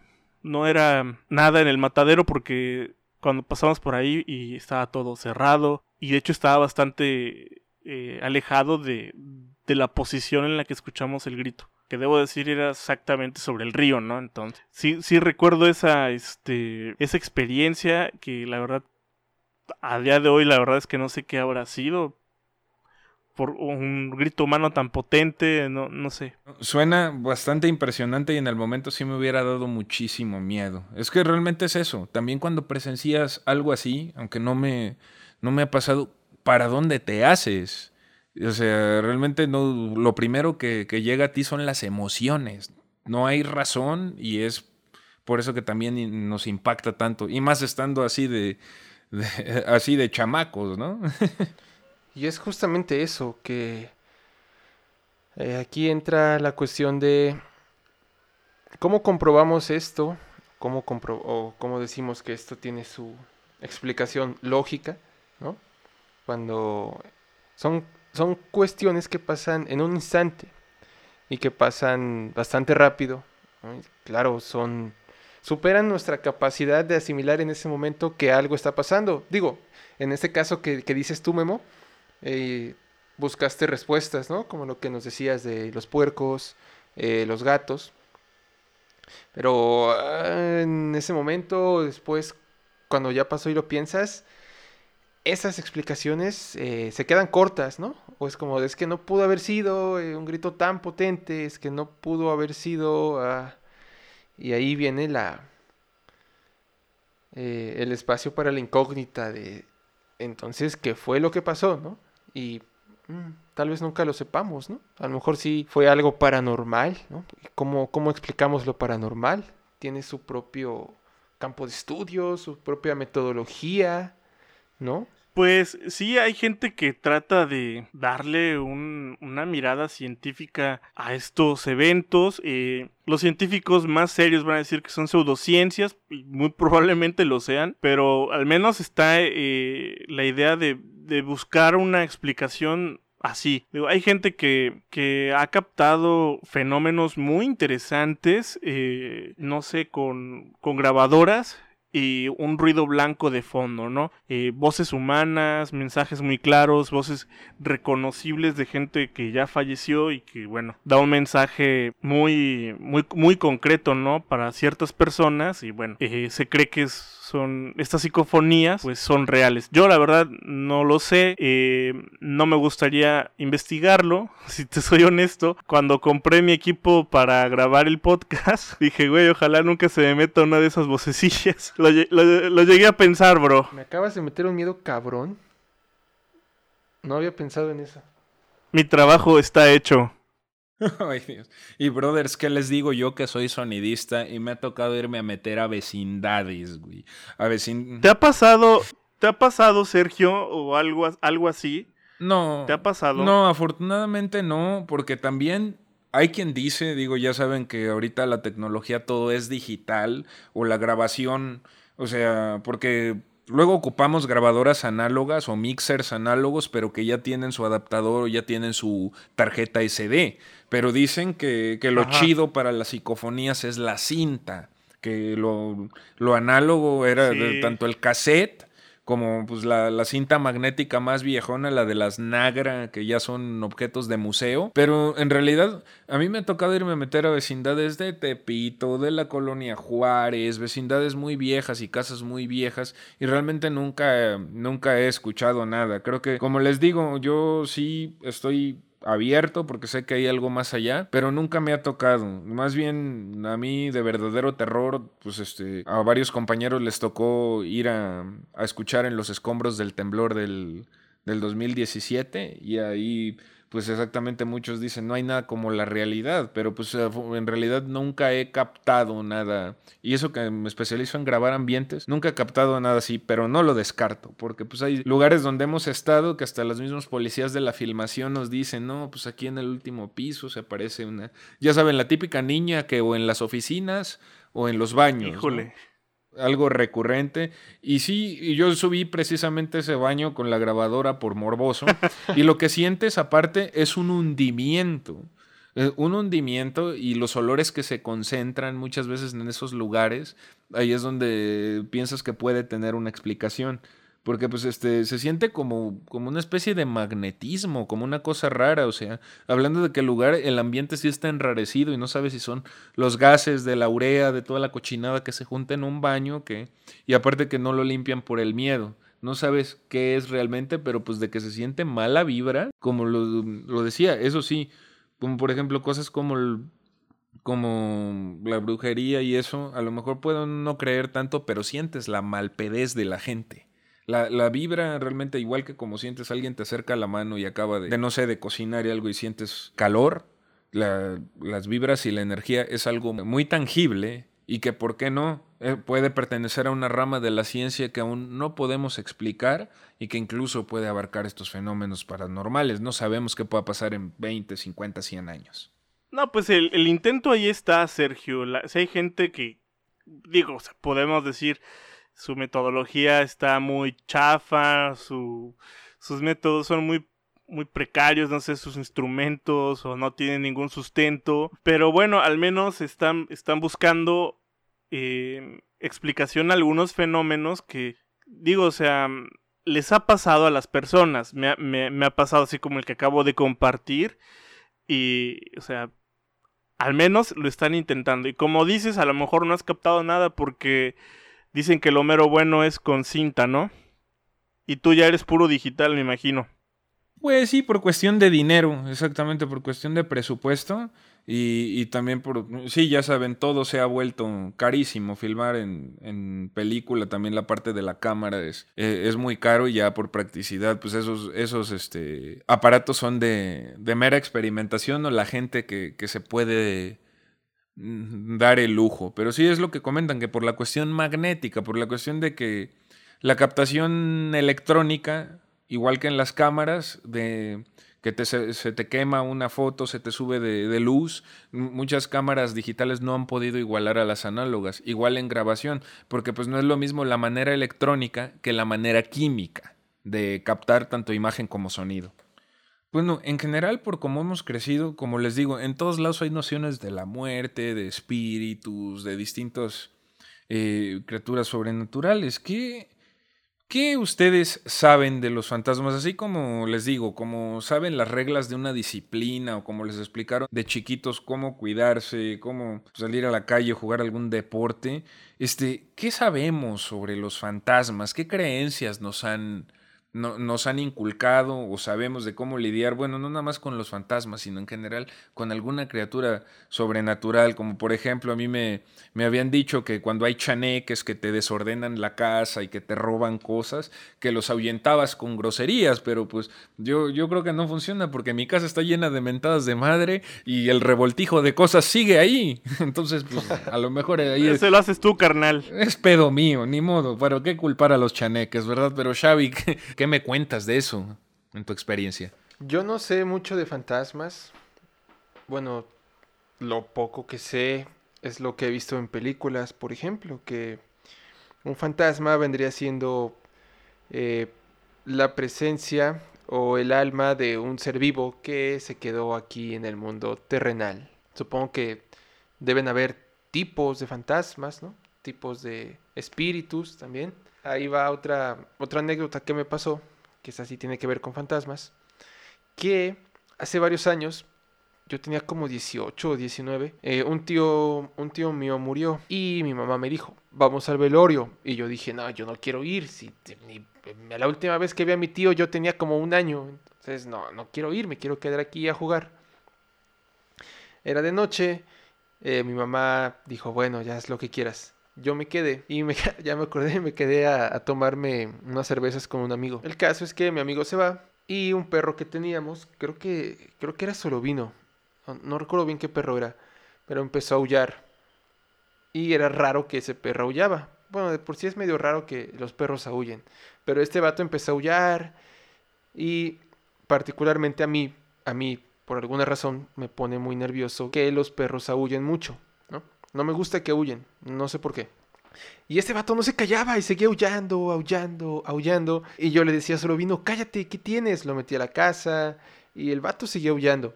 no era nada en el matadero porque cuando pasamos por ahí y estaba todo cerrado, y de hecho estaba bastante eh, alejado de, de, la posición en la que escuchamos el grito. Que debo decir era exactamente sobre el río, ¿no? Entonces, sí, sí recuerdo esa, este, esa experiencia que la verdad, a día de hoy la verdad es que no sé qué habrá sido, por un grito humano tan potente, no, no sé. Suena bastante impresionante y en el momento sí me hubiera dado muchísimo miedo. Es que realmente es eso. También cuando presencias algo así, aunque no me, no me ha pasado, ¿para dónde te haces? O sea, realmente no, lo primero que, llega a ti son las emociones. No hay razón y es por eso que también nos impacta tanto. Y más estando así de, así de chamacos, ¿no? y es justamente eso, que eh, aquí entra la cuestión de cómo comprobamos esto, cómo compro o cómo decimos que esto tiene su explicación lógica cuando son, son cuestiones que pasan en un instante y que pasan bastante rápido. Claro, son superan nuestra capacidad de asimilar en ese momento que algo está pasando. Digo, en este caso que, dices tú, Memo, eh, buscaste respuestas, ¿no? Como lo que nos decías de los puercos, eh, los gatos. Pero ah, en ese momento, después, cuando ya pasó y lo piensas, esas explicaciones eh, se quedan cortas, ¿no? O es como, es que no pudo haber sido eh, un grito tan potente, es que no pudo haber sido... Ah, y ahí viene la... El espacio para la incógnita de... Entonces, ¿qué fue lo que pasó, no? Y mm, tal vez nunca lo sepamos, ¿no? A lo mejor sí fue algo paranormal, ¿no? ¿Cómo, cómo explicamos lo paranormal? Tiene su propio campo de estudio, su propia metodología, ¿no? Pues sí, hay gente que trata de darle una mirada científica a estos eventos. Eh, los científicos más serios van a decir que son pseudociencias, y muy probablemente lo sean, pero al menos está eh, la idea de, buscar una explicación así. hay gente que, ha captado fenómenos muy interesantes, eh, no sé, con, con grabadoras y un ruido blanco de fondo, ¿no? Eh, voces humanas, mensajes muy claros, voces reconocibles de gente que ya falleció y que, bueno, da un mensaje muy, muy, muy concreto, ¿no? Para ciertas personas y, bueno, eh, se cree que son estas psicofonías, pues son reales. Yo, la verdad, no lo sé, eh, no me gustaría investigarlo, si te soy honesto. Cuando compré mi equipo para grabar el podcast, dije, güey, ojalá nunca se me meta una de esas vocecillas lo, llegué a pensar, bro. Me acabas de meter un miedo cabrón. No había pensado en eso. Mi trabajo está hecho. Ay, Dios. Y brothers, ¿qué les digo yo que soy sonidista y me ha tocado irme a meter a vecindades, güey? A vecin... ¿Te ha pasado, te ha pasado, Sergio, o algo, algo así? No. ¿Te ha pasado? No, afortunadamente no, porque también hay quien dice, digo, ya saben que ahorita la tecnología todo es digital o la grabación, o sea, porque luego ocupamos grabadoras análogas o mixers análogos, pero que ya tienen su adaptador o ya tienen su tarjeta SD. Pero dicen que, lo chido para las psicofonías es la cinta, que lo, lo análogo era tanto el cassette como pues la, cinta magnética más viejona, la de las Nagra, que ya son objetos de museo. Pero en realidad a mí me ha tocado irme a meter a vecindades de Tepito, de la colonia Juárez, vecindades muy viejas y casas muy viejas y realmente nunca, nunca he escuchado nada. Creo que, como les digo, yo sí estoy abierto porque sé que hay algo más allá, pero nunca me ha tocado. Más bien a mí de verdadero terror, pues este, a varios compañeros les tocó ir a, escuchar en los escombros del temblor del, del 2017 y ahí pues exactamente muchos dicen no hay nada como la realidad, pero pues eh, en realidad nunca he captado nada. Y eso que me especializo en grabar ambientes, nunca he captado nada así, pero no lo descarto, porque pues hay lugares donde hemos estado que hasta los mismos policías de la filmación nos dicen, no, pues aquí en el último piso se aparece una, ya saben, la típica niña que o en las oficinas o en los baños. Híjole algo recurrente. Y sí, yo subí precisamente ese baño con la grabadora por morboso. y lo que sientes aparte es un hundimiento. Eh, un hundimiento y los olores que se concentran muchas veces en esos lugares, ahí es donde piensas que puede tener una explicación porque pues este se siente como, como una especie de magnetismo, como una cosa rara, o sea, hablando de que el lugar, el ambiente sí está enrarecido y no sabes si son los gases de la urea, de toda la cochinada que se junta en un baño, que y aparte que no lo limpian por el miedo. No sabes qué es realmente, pero pues de que se siente mala vibra, como lo, lo decía, eso sí, como por ejemplo cosas como como la brujería y eso, a lo mejor puedo no creer tanto, pero sientes la malpedez de la gente. La, vibra realmente igual que como sientes alguien te acerca la mano y acaba de, no sé, de cocinar y algo y sientes calor, las vibras y la energía es algo muy tangible y que, ¿por qué no? Eh, puede pertenecer a una rama de la ciencia que aún no podemos explicar y que incluso puede abarcar estos fenómenos paranormales. No sabemos qué pueda pasar en 20, 50, 100 años. No, pues el, intento ahí está, Sergio. si hay gente que, digo, podemos decir, su metodología está muy chafa, su, sus métodos son muy muy precarios, no sé, sus instrumentos o no tienen ningún sustento. Pero bueno, al menos están, están buscando eh, explicación a algunos fenómenos que, digo, o sea, les ha pasado a las personas. Me, me ha pasado así como el que acabo de compartir. Y, o sea, al menos lo están intentando. Y como dices, a lo mejor no has captado nada porque Dicen que lo mero bueno es con cinta, ¿no? Y tú ya eres puro digital, me imagino. Pues sí, por cuestión de dinero, exactamente, por cuestión de presupuesto. Y, también por, sí, ya saben, todo se ha vuelto carísimo. Filmar en, película, también la parte de la cámara es, eh, es, muy caro y ya por practicidad, pues esos, esos este, aparatos son de, de mera experimentación o la gente que, que se puede dar el lujo. Pero sí es lo que comentan, que por la cuestión magnética, por la cuestión de que la captación electrónica, igual que en las cámaras, de que se, te quema una foto, se te sube de, luz. Muchas cámaras digitales no han podido igualar a las análogas, igual en grabación, porque pues no es lo mismo la manera electrónica que la manera química de captar tanto imagen como sonido. Bueno, en general, por cómo hemos crecido, como les digo, en todos lados hay nociones de la muerte, de espíritus, de distintos eh, criaturas sobrenaturales. ¿Qué, ¿Qué ustedes saben de los fantasmas? Así como les digo, como saben las reglas de una disciplina o como les explicaron de chiquitos cómo cuidarse, cómo salir a la calle, jugar algún deporte. Este, ¿qué sabemos sobre los fantasmas? ¿Qué creencias nos han no, nos han inculcado o sabemos de cómo lidiar, bueno, no nada más con los fantasmas, sino en general con alguna criatura sobrenatural, como por ejemplo a mí me, me habían dicho que cuando hay chaneques que te desordenan la casa y que te roban cosas, que los ahuyentabas con groserías, pero pues yo, yo creo que no funciona porque mi casa está llena de mentadas de madre y el revoltijo de cosas sigue ahí. Entonces, pues a lo mejor ahí... Eso lo haces tú, carnal. Es pedo mío, ni modo, pero qué culpar a los chaneques, ¿verdad? Pero Xavi, ¿qué me cuentas de eso en tu experiencia? Yo no sé mucho de fantasmas. Bueno, lo poco que sé es lo que he visto en películas, por ejemplo, que un fantasma vendría siendo eh, la presencia o el alma de un ser vivo que se quedó aquí en el mundo terrenal. Supongo que deben haber tipos de fantasmas, ¿no? Tipos de espíritus también. Ahí va otra, otra anécdota que me pasó que esa sí tiene que ver con fantasmas, que hace varios años, yo tenía como 18 o 19, eh, un, tío, un tío mío murió y mi mamá me dijo, vamos al velorio. Y yo dije, no, yo no quiero ir. Si, la última vez que vi a mi tío yo tenía como un año, entonces no, no quiero ir, me quiero quedar aquí a jugar. Era de noche, eh, mi mamá dijo, bueno, ya es lo que quieras yo me quedé y me, ya me acordé, me quedé a, tomarme unas cervezas con un amigo. El caso es que mi amigo se va y un perro que teníamos, creo que, creo que era solo vino, no, recuerdo bien qué perro era, pero empezó a aullar. Y era raro que ese perro aullaba. Bueno, de por sí es medio raro que los perros aullen. Pero este vato empezó a aullar y particularmente a mí, a mí por alguna razón me pone muy nervioso que los perros aullen mucho. No me gusta que huyen, no sé por qué. Y este vato no se callaba y seguía aullando, aullando, aullando. Y yo le decía solo vino, cállate, ¿qué tienes? Lo metí a la casa y el vato seguía aullando.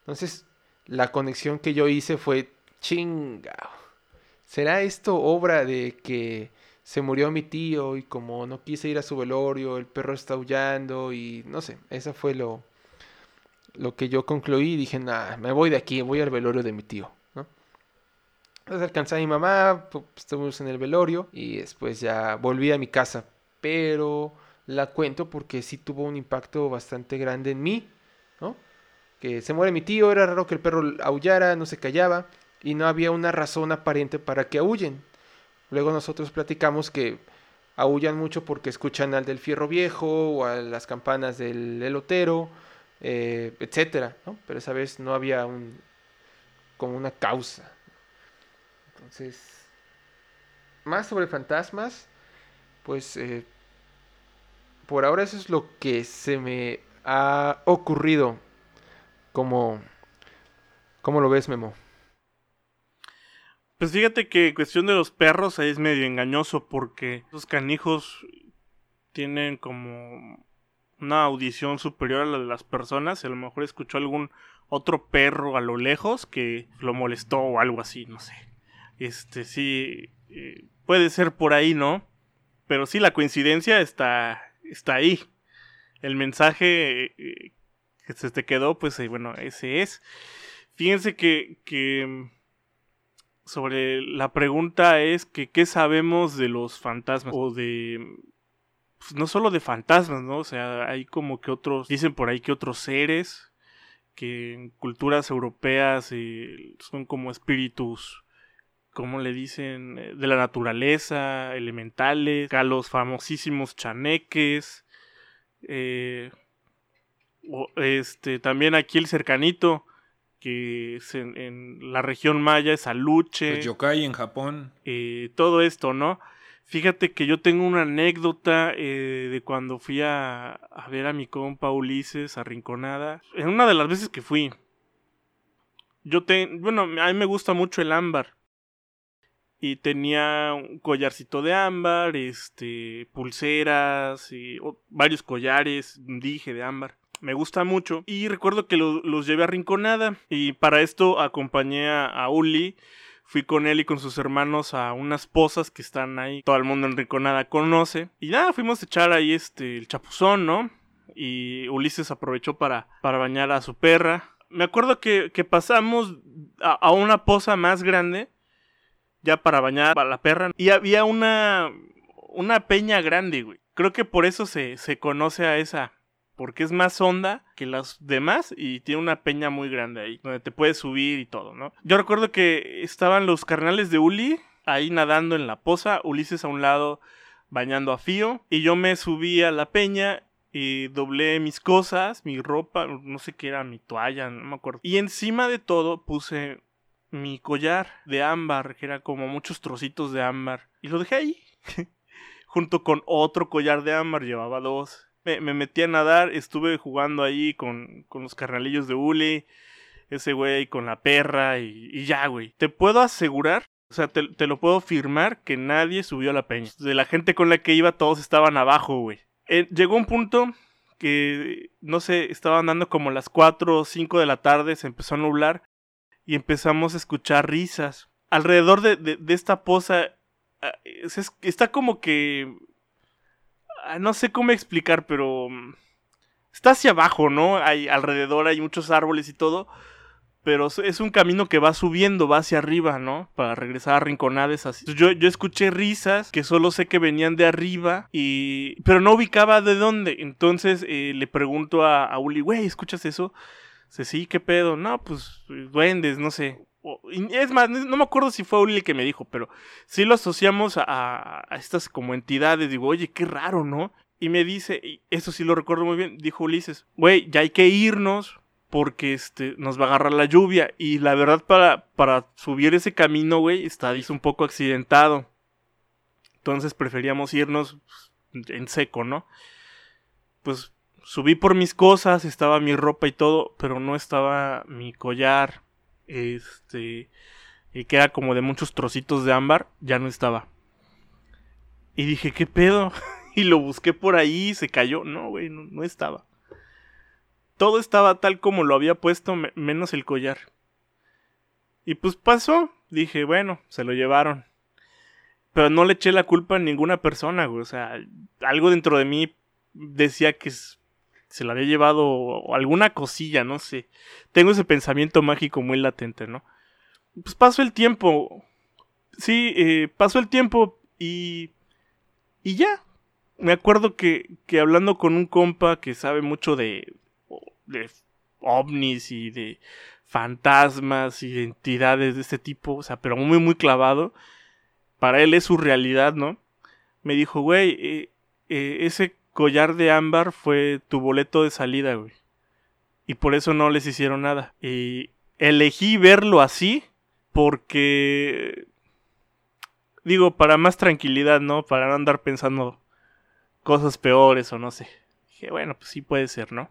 Entonces, la conexión que yo hice fue, chinga. ¿Será esto obra de que se murió mi tío y como no quise ir a su velorio, el perro está aullando y no sé, eso fue lo, lo que yo concluí. Dije, nah, me voy de aquí, voy al velorio de mi tío. Entonces alcancé a mi mamá, estuvimos en el velorio y después ya volví a mi casa. Pero la cuento porque sí tuvo un impacto bastante grande en mí, ¿no? Que se muere mi tío, era raro que el perro aullara, no se callaba y no había una razón aparente para que aúllen. Luego nosotros platicamos que aullan mucho porque escuchan al del fierro viejo o a las campanas del elotero, eh, etcétera, ¿no? Pero esa vez no había un como una causa. Entonces, más sobre fantasmas, pues eh, por ahora eso es lo que se me ha ocurrido. Como, ¿Cómo lo ves, Memo? Pues fíjate que cuestión de los perros ahí es medio engañoso porque los canijos tienen como una audición superior a la de las personas a lo mejor escuchó algún otro perro a lo lejos que lo molestó o algo así, no sé. Este sí, eh, puede ser por ahí, ¿no? Pero sí, la coincidencia está, está ahí. El mensaje eh, que se te quedó, pues eh, bueno, ese es. Fíjense que, que sobre la pregunta es que qué sabemos de los fantasmas o de pues, no solo de fantasmas, ¿no? O sea, hay como que otros dicen por ahí que otros seres que en culturas europeas son como espíritus como le dicen, eh, de la naturaleza, elementales, a los famosísimos chaneques, eh, este, también aquí el cercanito, que es en, la región maya, es Aluche. Pues yokai en Japón. Eh, todo esto, ¿no? Fíjate que yo tengo una anécdota de cuando fui a, a, ver a mi compa Ulises a Rinconada. En una de las veces que fui, yo te, bueno, a mí me gusta mucho el ámbar y tenía un collarcito de ámbar, este, pulseras y varios collares, dije de ámbar. Me gusta mucho. Y recuerdo que los llevé a Rinconada. Y para esto acompañé a, Uli. Fui con él y con sus hermanos a unas pozas que están ahí. Todo el mundo en Rinconada conoce. Y nada, fuimos a echar ahí este, el chapuzón, ¿no? Y Ulises aprovechó para, para bañar a su perra. Me acuerdo que, pasamos a, a, una poza más grande. Ya para bañar a la perra. Y había una, una peña grande, güey. Creo que por eso se, se conoce a esa, porque es más honda que las demás y tiene una peña muy grande ahí, donde te puedes subir y todo, ¿no? Yo recuerdo que estaban los carnales de Uli ahí nadando en la poza, Ulises a un lado bañando a Fío, y yo me subí a la peña y doblé mis cosas, mi ropa, no sé qué era, mi toalla, no me acuerdo. Y encima de todo puse mi collar de ámbar, que era como muchos trocitos de ámbar, y lo dejé ahí. junto con otro collar de ámbar, llevaba dos me, metí a nadar, estuve jugando ahí con, con los carnalillos de Uli, ese güey con la perra y, ya, güey. Te puedo asegurar, o sea, te, te, lo puedo firmar que nadie subió a la peña. De la gente con la que iba, todos estaban abajo, güey. Eh, llegó un punto que, no sé, estaban andando como las 4 o 5 de la tarde, se empezó a nublar y empezamos a escuchar risas. Alrededor de, de, esta poza ah, está como que Ah, no sé cómo explicar, pero mm, está hacia abajo, ¿no? Hay alrededor hay muchos árboles y todo, pero es un camino que va subiendo, va hacia arriba, ¿no? Para regresar a rinconades así. Yo, yo escuché risas que solo sé que venían de arriba y pero no ubicaba de dónde. Entonces eh, le pregunto a, a Uli, güey, ¿escuchas eso? Dice, sí, ¿qué pedo? No, pues duendes, no sé es más, no me acuerdo si fue Uli que me dijo, pero sí lo asociamos a, estas como entidades. Digo, oye, qué raro, ¿no? Y me dice, eso sí lo recuerdo muy bien, dijo Ulises, güey, ya hay que irnos porque este, nos va a agarrar la lluvia. Y la verdad, para, para subir ese camino, güey, está un poco accidentado. Entonces preferíamos irnos pues, en seco, ¿no? Pues subí por mis cosas, estaba mi ropa y todo, pero no estaba mi collar, este, y que era como de muchos trocitos de ámbar, ya no estaba. Y dije, ¿qué pedo? y lo busqué por ahí, se cayó. No, güey, no, estaba. Todo estaba tal como lo había puesto, menos el collar. Y pues pasó. Dije, bueno, se lo llevaron. Pero no le eché la culpa a ninguna persona, güey. O sea, algo dentro de mí decía que se la había llevado alguna cosilla, no sé. Tengo ese pensamiento mágico muy latente, ¿no? Pues pasó el tiempo. Sí, eh, pasó el tiempo y... Y ya. Me acuerdo que, que hablando con un compa que sabe mucho de, de ovnis y de fantasmas y entidades de este tipo, o sea, pero muy, muy clavado. Para él es su realidad, ¿no? Me dijo, güey, eh, eh, ese collar de ámbar fue tu boleto de salida, güey. Y por eso no les hicieron nada. Y elegí verlo así porque... Digo, para más tranquilidad, ¿no? Para no andar pensando cosas peores o no sé. Dije, bueno, pues sí puede ser, ¿no?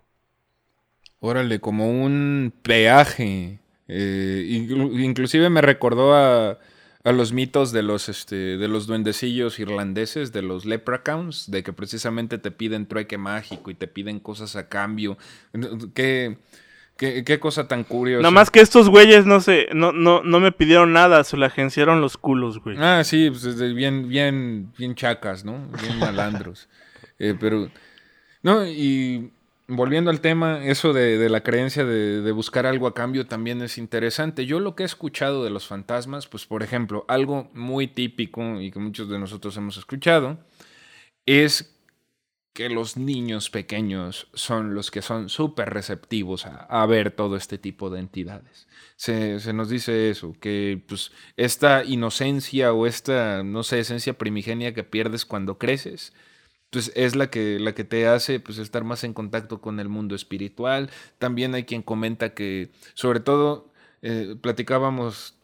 Órale, como un peaje. Eh, inclusive me recordó a a los mitos de los, este, de los duendecillos irlandeses, de los leprechauns, de que precisamente te piden trueque mágico y te piden cosas a cambio. Qué, qué, cosa tan curiosa. Nada más que estos güeyes no sé, no, no, no me pidieron nada, se lo agenciaron los culos, güey. Ah, sí, pues bien, bien, bien chacas, ¿no? Bien malandros. Eh, pero, no, y volviendo al tema, eso de, la creencia de, buscar algo a cambio también es interesante. Yo lo que he escuchado de los fantasmas, pues por ejemplo, algo muy típico y que muchos de nosotros hemos escuchado, es que los niños pequeños son los que son súper receptivos a, ver todo este tipo de entidades. Se, se, nos dice eso, que pues esta inocencia o esta, no sé, esencia primigenia que pierdes cuando creces, es la que, la que te hace pues, estar más en contacto con el mundo espiritual. También hay quien comenta que, sobre todo, eh, platicábamos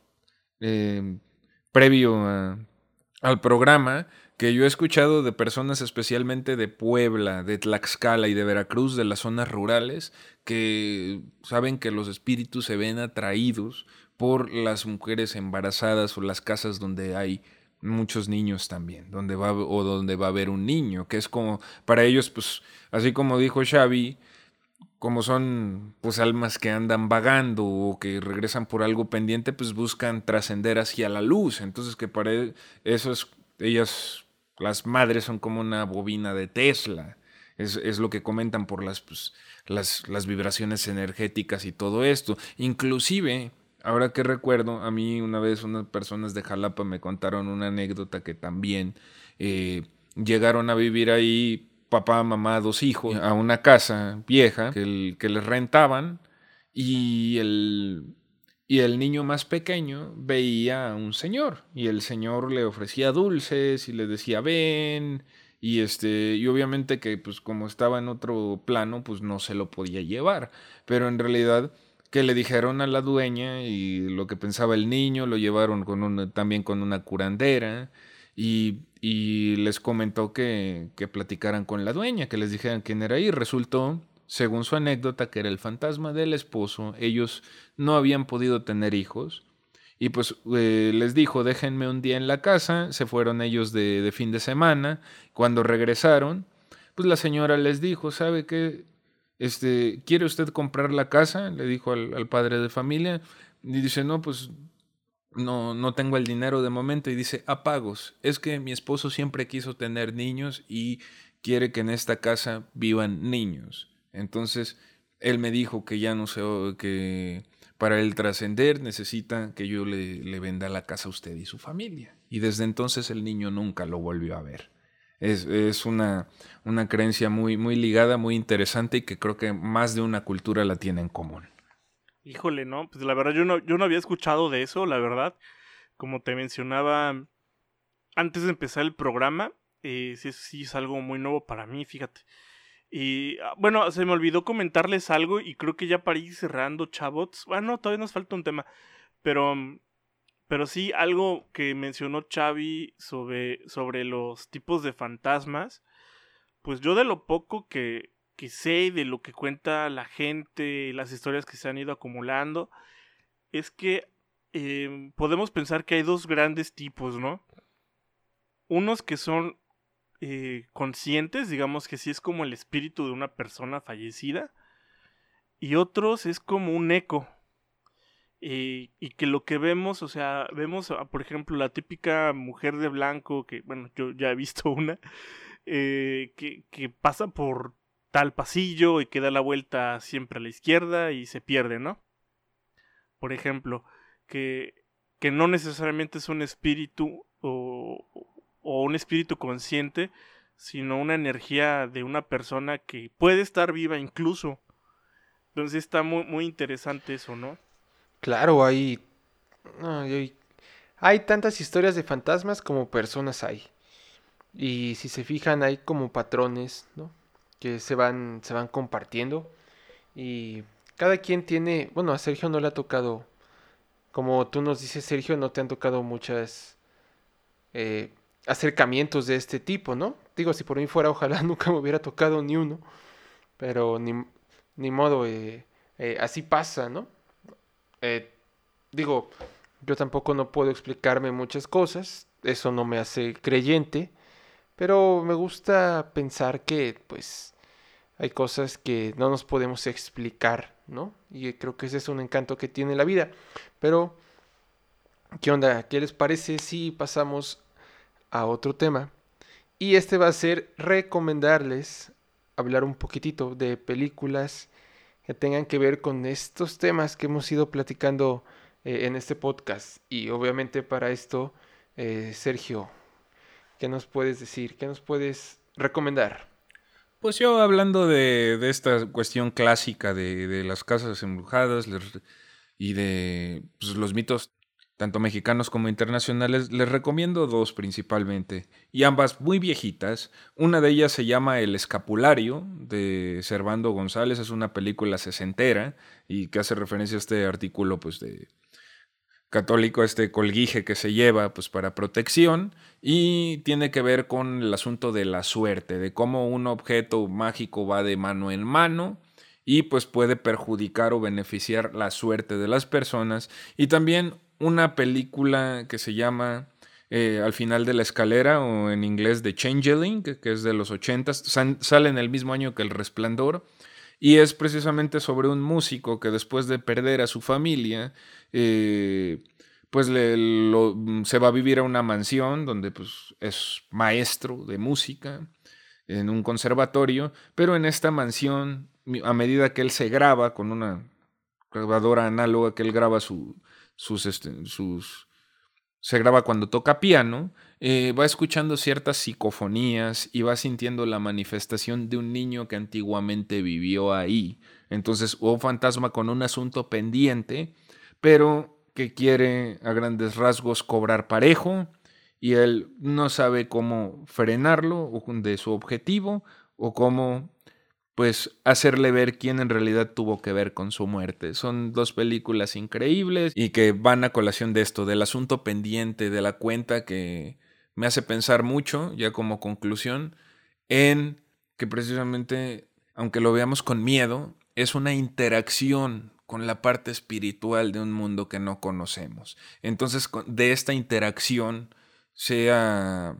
eh, previo al programa, que yo he escuchado de personas especialmente de Puebla, de Tlaxcala y de Veracruz, de las zonas rurales, que saben que los espíritus se ven atraídos por las mujeres embarazadas o las casas donde hay muchos niños también, donde va o donde va a haber un niño, que es como para ellos pues así como dijo Xavi, como son pues almas que andan vagando o que regresan por algo pendiente, pues buscan trascender hacia la luz. Entonces que para eso es, ellas, las madres son como una bobina de Tesla. Es, es lo que comentan por las, pues, las, las vibraciones energéticas y todo esto. Inclusive, ahora que recuerdo, a mí una vez unas personas de Jalapa me contaron una anécdota que también eh, llegaron a vivir ahí papá, mamá, dos hijos, a una casa vieja que, les rentaban y el, y el niño más pequeño veía a un señor y el señor le ofrecía dulces y le decía ven y este y obviamente que pues como estaba en otro plano pues no se lo podía llevar. Pero en realidad que le dijeron a la dueña y lo que pensaba el niño lo llevaron con también con una curandera y, les comentó que, que, platicaran con la dueña, que les dijeran quién era y resultó, según su anécdota, que era el fantasma del esposo. Ellos no habían podido tener hijos y pues eh, les dijo, déjenme un día en la casa, se fueron ellos de, de, fin de semana, cuando regresaron, pues la señora les dijo, ¿sabe qué? Este, ¿Quiere usted comprar la casa? Le dijo al, padre de familia. Y dice, no, pues no, no tengo el dinero de momento y dice, apagos. Es que mi esposo siempre quiso tener niños y quiere que en esta casa vivan niños. Entonces, él me dijo que ya no sé, que para él trascender necesita que yo le, venda la casa a usted y su familia. Y desde entonces el niño nunca lo volvió a ver. Es, es una, una creencia muy, muy ligada, muy interesante y que creo que más de una cultura la tiene en común. Híjole, no, pues la verdad yo no, yo no había escuchado de eso, la verdad. Como te mencionaba antes de empezar el programa, eh, sí, sí es algo muy nuevo para mí, fíjate. Y ah, bueno, se me olvidó comentarles algo y creo que ya para ir cerrando, chavots. Bueno, todavía nos falta un tema, pero, pero sí algo que mencionó Xavi sobre, sobre los tipos de fantasmas. Pues yo de lo poco que, que sé de lo que cuenta la gente, las historias que se han ido acumulando, es que em, podemos pensar que hay dos grandes tipos, ¿no? Unos que son eh, conscientes, digamos que sí es como el espíritu de una persona fallecida, y otros es como un eco. Eh, y que lo que vemos, o sea, vemos, por ejemplo, la típica mujer de blanco, que, bueno, yo ya he visto una, eh, que, que pasa por tal pasillo y que da la vuelta siempre a la izquierda y se pierde, ¿no? Por ejemplo, que, que no necesariamente es un espíritu o, o un espíritu consciente, sino una energía de una persona que puede estar viva incluso. Entonces está muy, muy interesante eso, ¿no? Claro, hay, hay, hay tantas historias de fantasmas como personas hay. Y si se fijan, hay como patrones, ¿no? que se van, se van compartiendo. Y cada quien tiene, bueno, a Sergio no le ha tocado, como tú nos dices, Sergio, no te han tocado muchas eh, acercamientos de este tipo, ¿no? Digo, si por mí fuera, ojalá nunca me hubiera tocado ni uno, pero ni, ni modo, eh, eh, así pasa, ¿no? Digo, yo tampoco no puedo explicarme muchas cosas, eso no me hace creyente, pero me gusta pensar que, pues, hay cosas que no nos podemos explicar, ¿no? Y creo que ese es un encanto que tiene la vida. Pero, ¿qué onda? ¿Qué les parece si pasamos a otro tema? Y este va a ser recomendarles hablar un poquitito de películas tengan que ver con estos temas que hemos ido platicando eh, en este podcast. Y obviamente para esto, eh, Sergio, ¿Qué nos puedes decir? ¿Qué nos puedes recomendar? Pues yo hablando de, esta cuestión clásica de, las casas embrujadas y de pues, los mitos tanto mexicanos como internacionales, les recomiendo dos principalmente, y ambas muy viejitas. Una de ellas se llama El Escapulario, de Servando González, es una película sesentera y que hace referencia a este artículo pues, de, católico, este colguije que se lleva pues para protección y tiene que ver con el asunto de la suerte, de cómo un objeto mágico va de mano en mano y pues puede perjudicar o beneficiar la suerte de las personas y también una película que se llama eh, Al final de la escalera o en inglés The Changeling, que es de los 80, sale en el mismo año que El Resplandor Y es precisamente sobre un músico que después de perder a su familia, eh, pues se va a vivir a una mansión donde pues, es maestro de música en un conservatorio, pero en esta mansión, a medida que él se graba con una grabadora análoga que él graba sus, este, sus, se graba cuando toca piano, eh, va escuchando ciertas psicofonías y va sintiendo la manifestación de un niño que antiguamente vivió ahí. Entonces, un fantasma con un asunto pendiente, pero que quiere a grandes rasgos cobrar parejo y él no sabe cómo frenarlo de su objetivo o cómo pues hacerle ver quién en realidad tuvo que ver con su muerte. Son dos películas increíbles y que van a colación de esto, del asunto pendiente, de la cuenta que me hace pensar mucho, ya como conclusión, en que precisamente, aunque lo veamos con miedo, es una interacción con la parte espiritual de un mundo que no conocemos. Entonces, de esta interacción, sea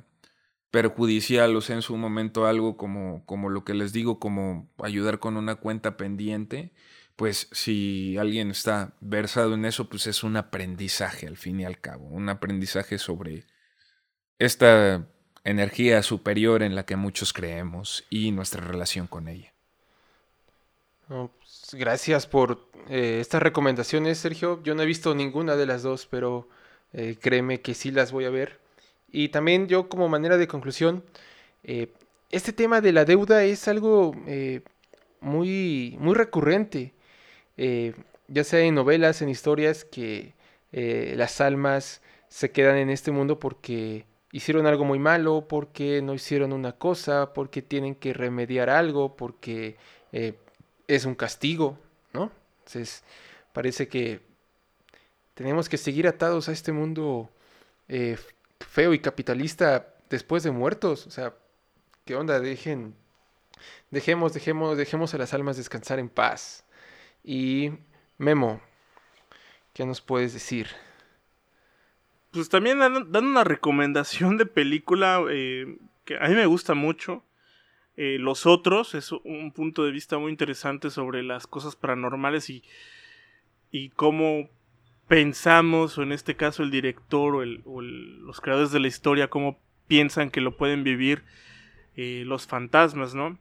perjudicial o sea en su momento algo como, como lo que les digo, como ayudar con una cuenta pendiente, pues si alguien está versado en eso, pues es un aprendizaje al fin y al cabo, un aprendizaje sobre esta energía superior en la que muchos creemos y nuestra relación con ella. Pues, gracias por eh, estas recomendaciones, Sergio. Yo no he visto ninguna de las dos, pero eh, créeme que sí las voy a ver. Y también yo como manera de conclusión, eh, este tema de la deuda es algo eh, muy, muy recurrente, eh, ya sea en novelas, en historias, que las almas se quedan en este mundo porque hicieron algo muy malo, porque no hicieron una cosa, porque tienen que remediar algo, porque es un castigo, ¿no? Entonces, parece que tenemos que seguir atados a este mundo feo y capitalista después de muertos. O sea, ¿qué onda? Dejen, dejemos, dejemos, dejemos a las almas descansar en paz. Y Memo, ¿qué nos puedes decir? Pues también dan, una recomendación de película eh, que a mí me gusta mucho. Eh, Los otros es un punto de vista muy interesante sobre las cosas paranormales y cómo pensamos, o en este caso el director o, los creadores de la historia, cómo piensan que lo pueden vivir eh, los fantasmas, ¿no?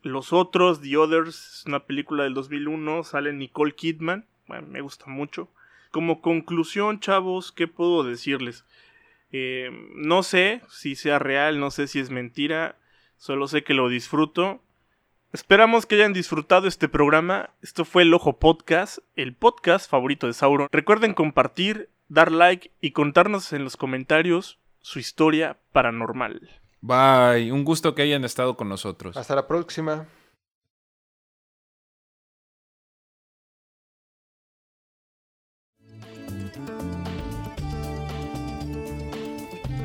Los otros, The Others, es una película del 2001, sale Nicole Kidman, me gusta mucho. Como conclusión, chavos, ¿qué puedo decirles? Eh, no sé si sea real, no sé si es mentira, solo sé que lo disfruto Esperamos que hayan disfrutado este programa. Esto fue el Ojo Podcast, el podcast favorito de Sauron. Recuerden compartir, dar like y contarnos en los comentarios su historia paranormal. Bye, un gusto que hayan estado con nosotros. Hasta la próxima.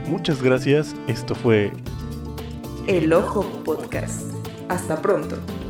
Muchas gracias. Esto fue El Ojo Podcast. Hasta pronto.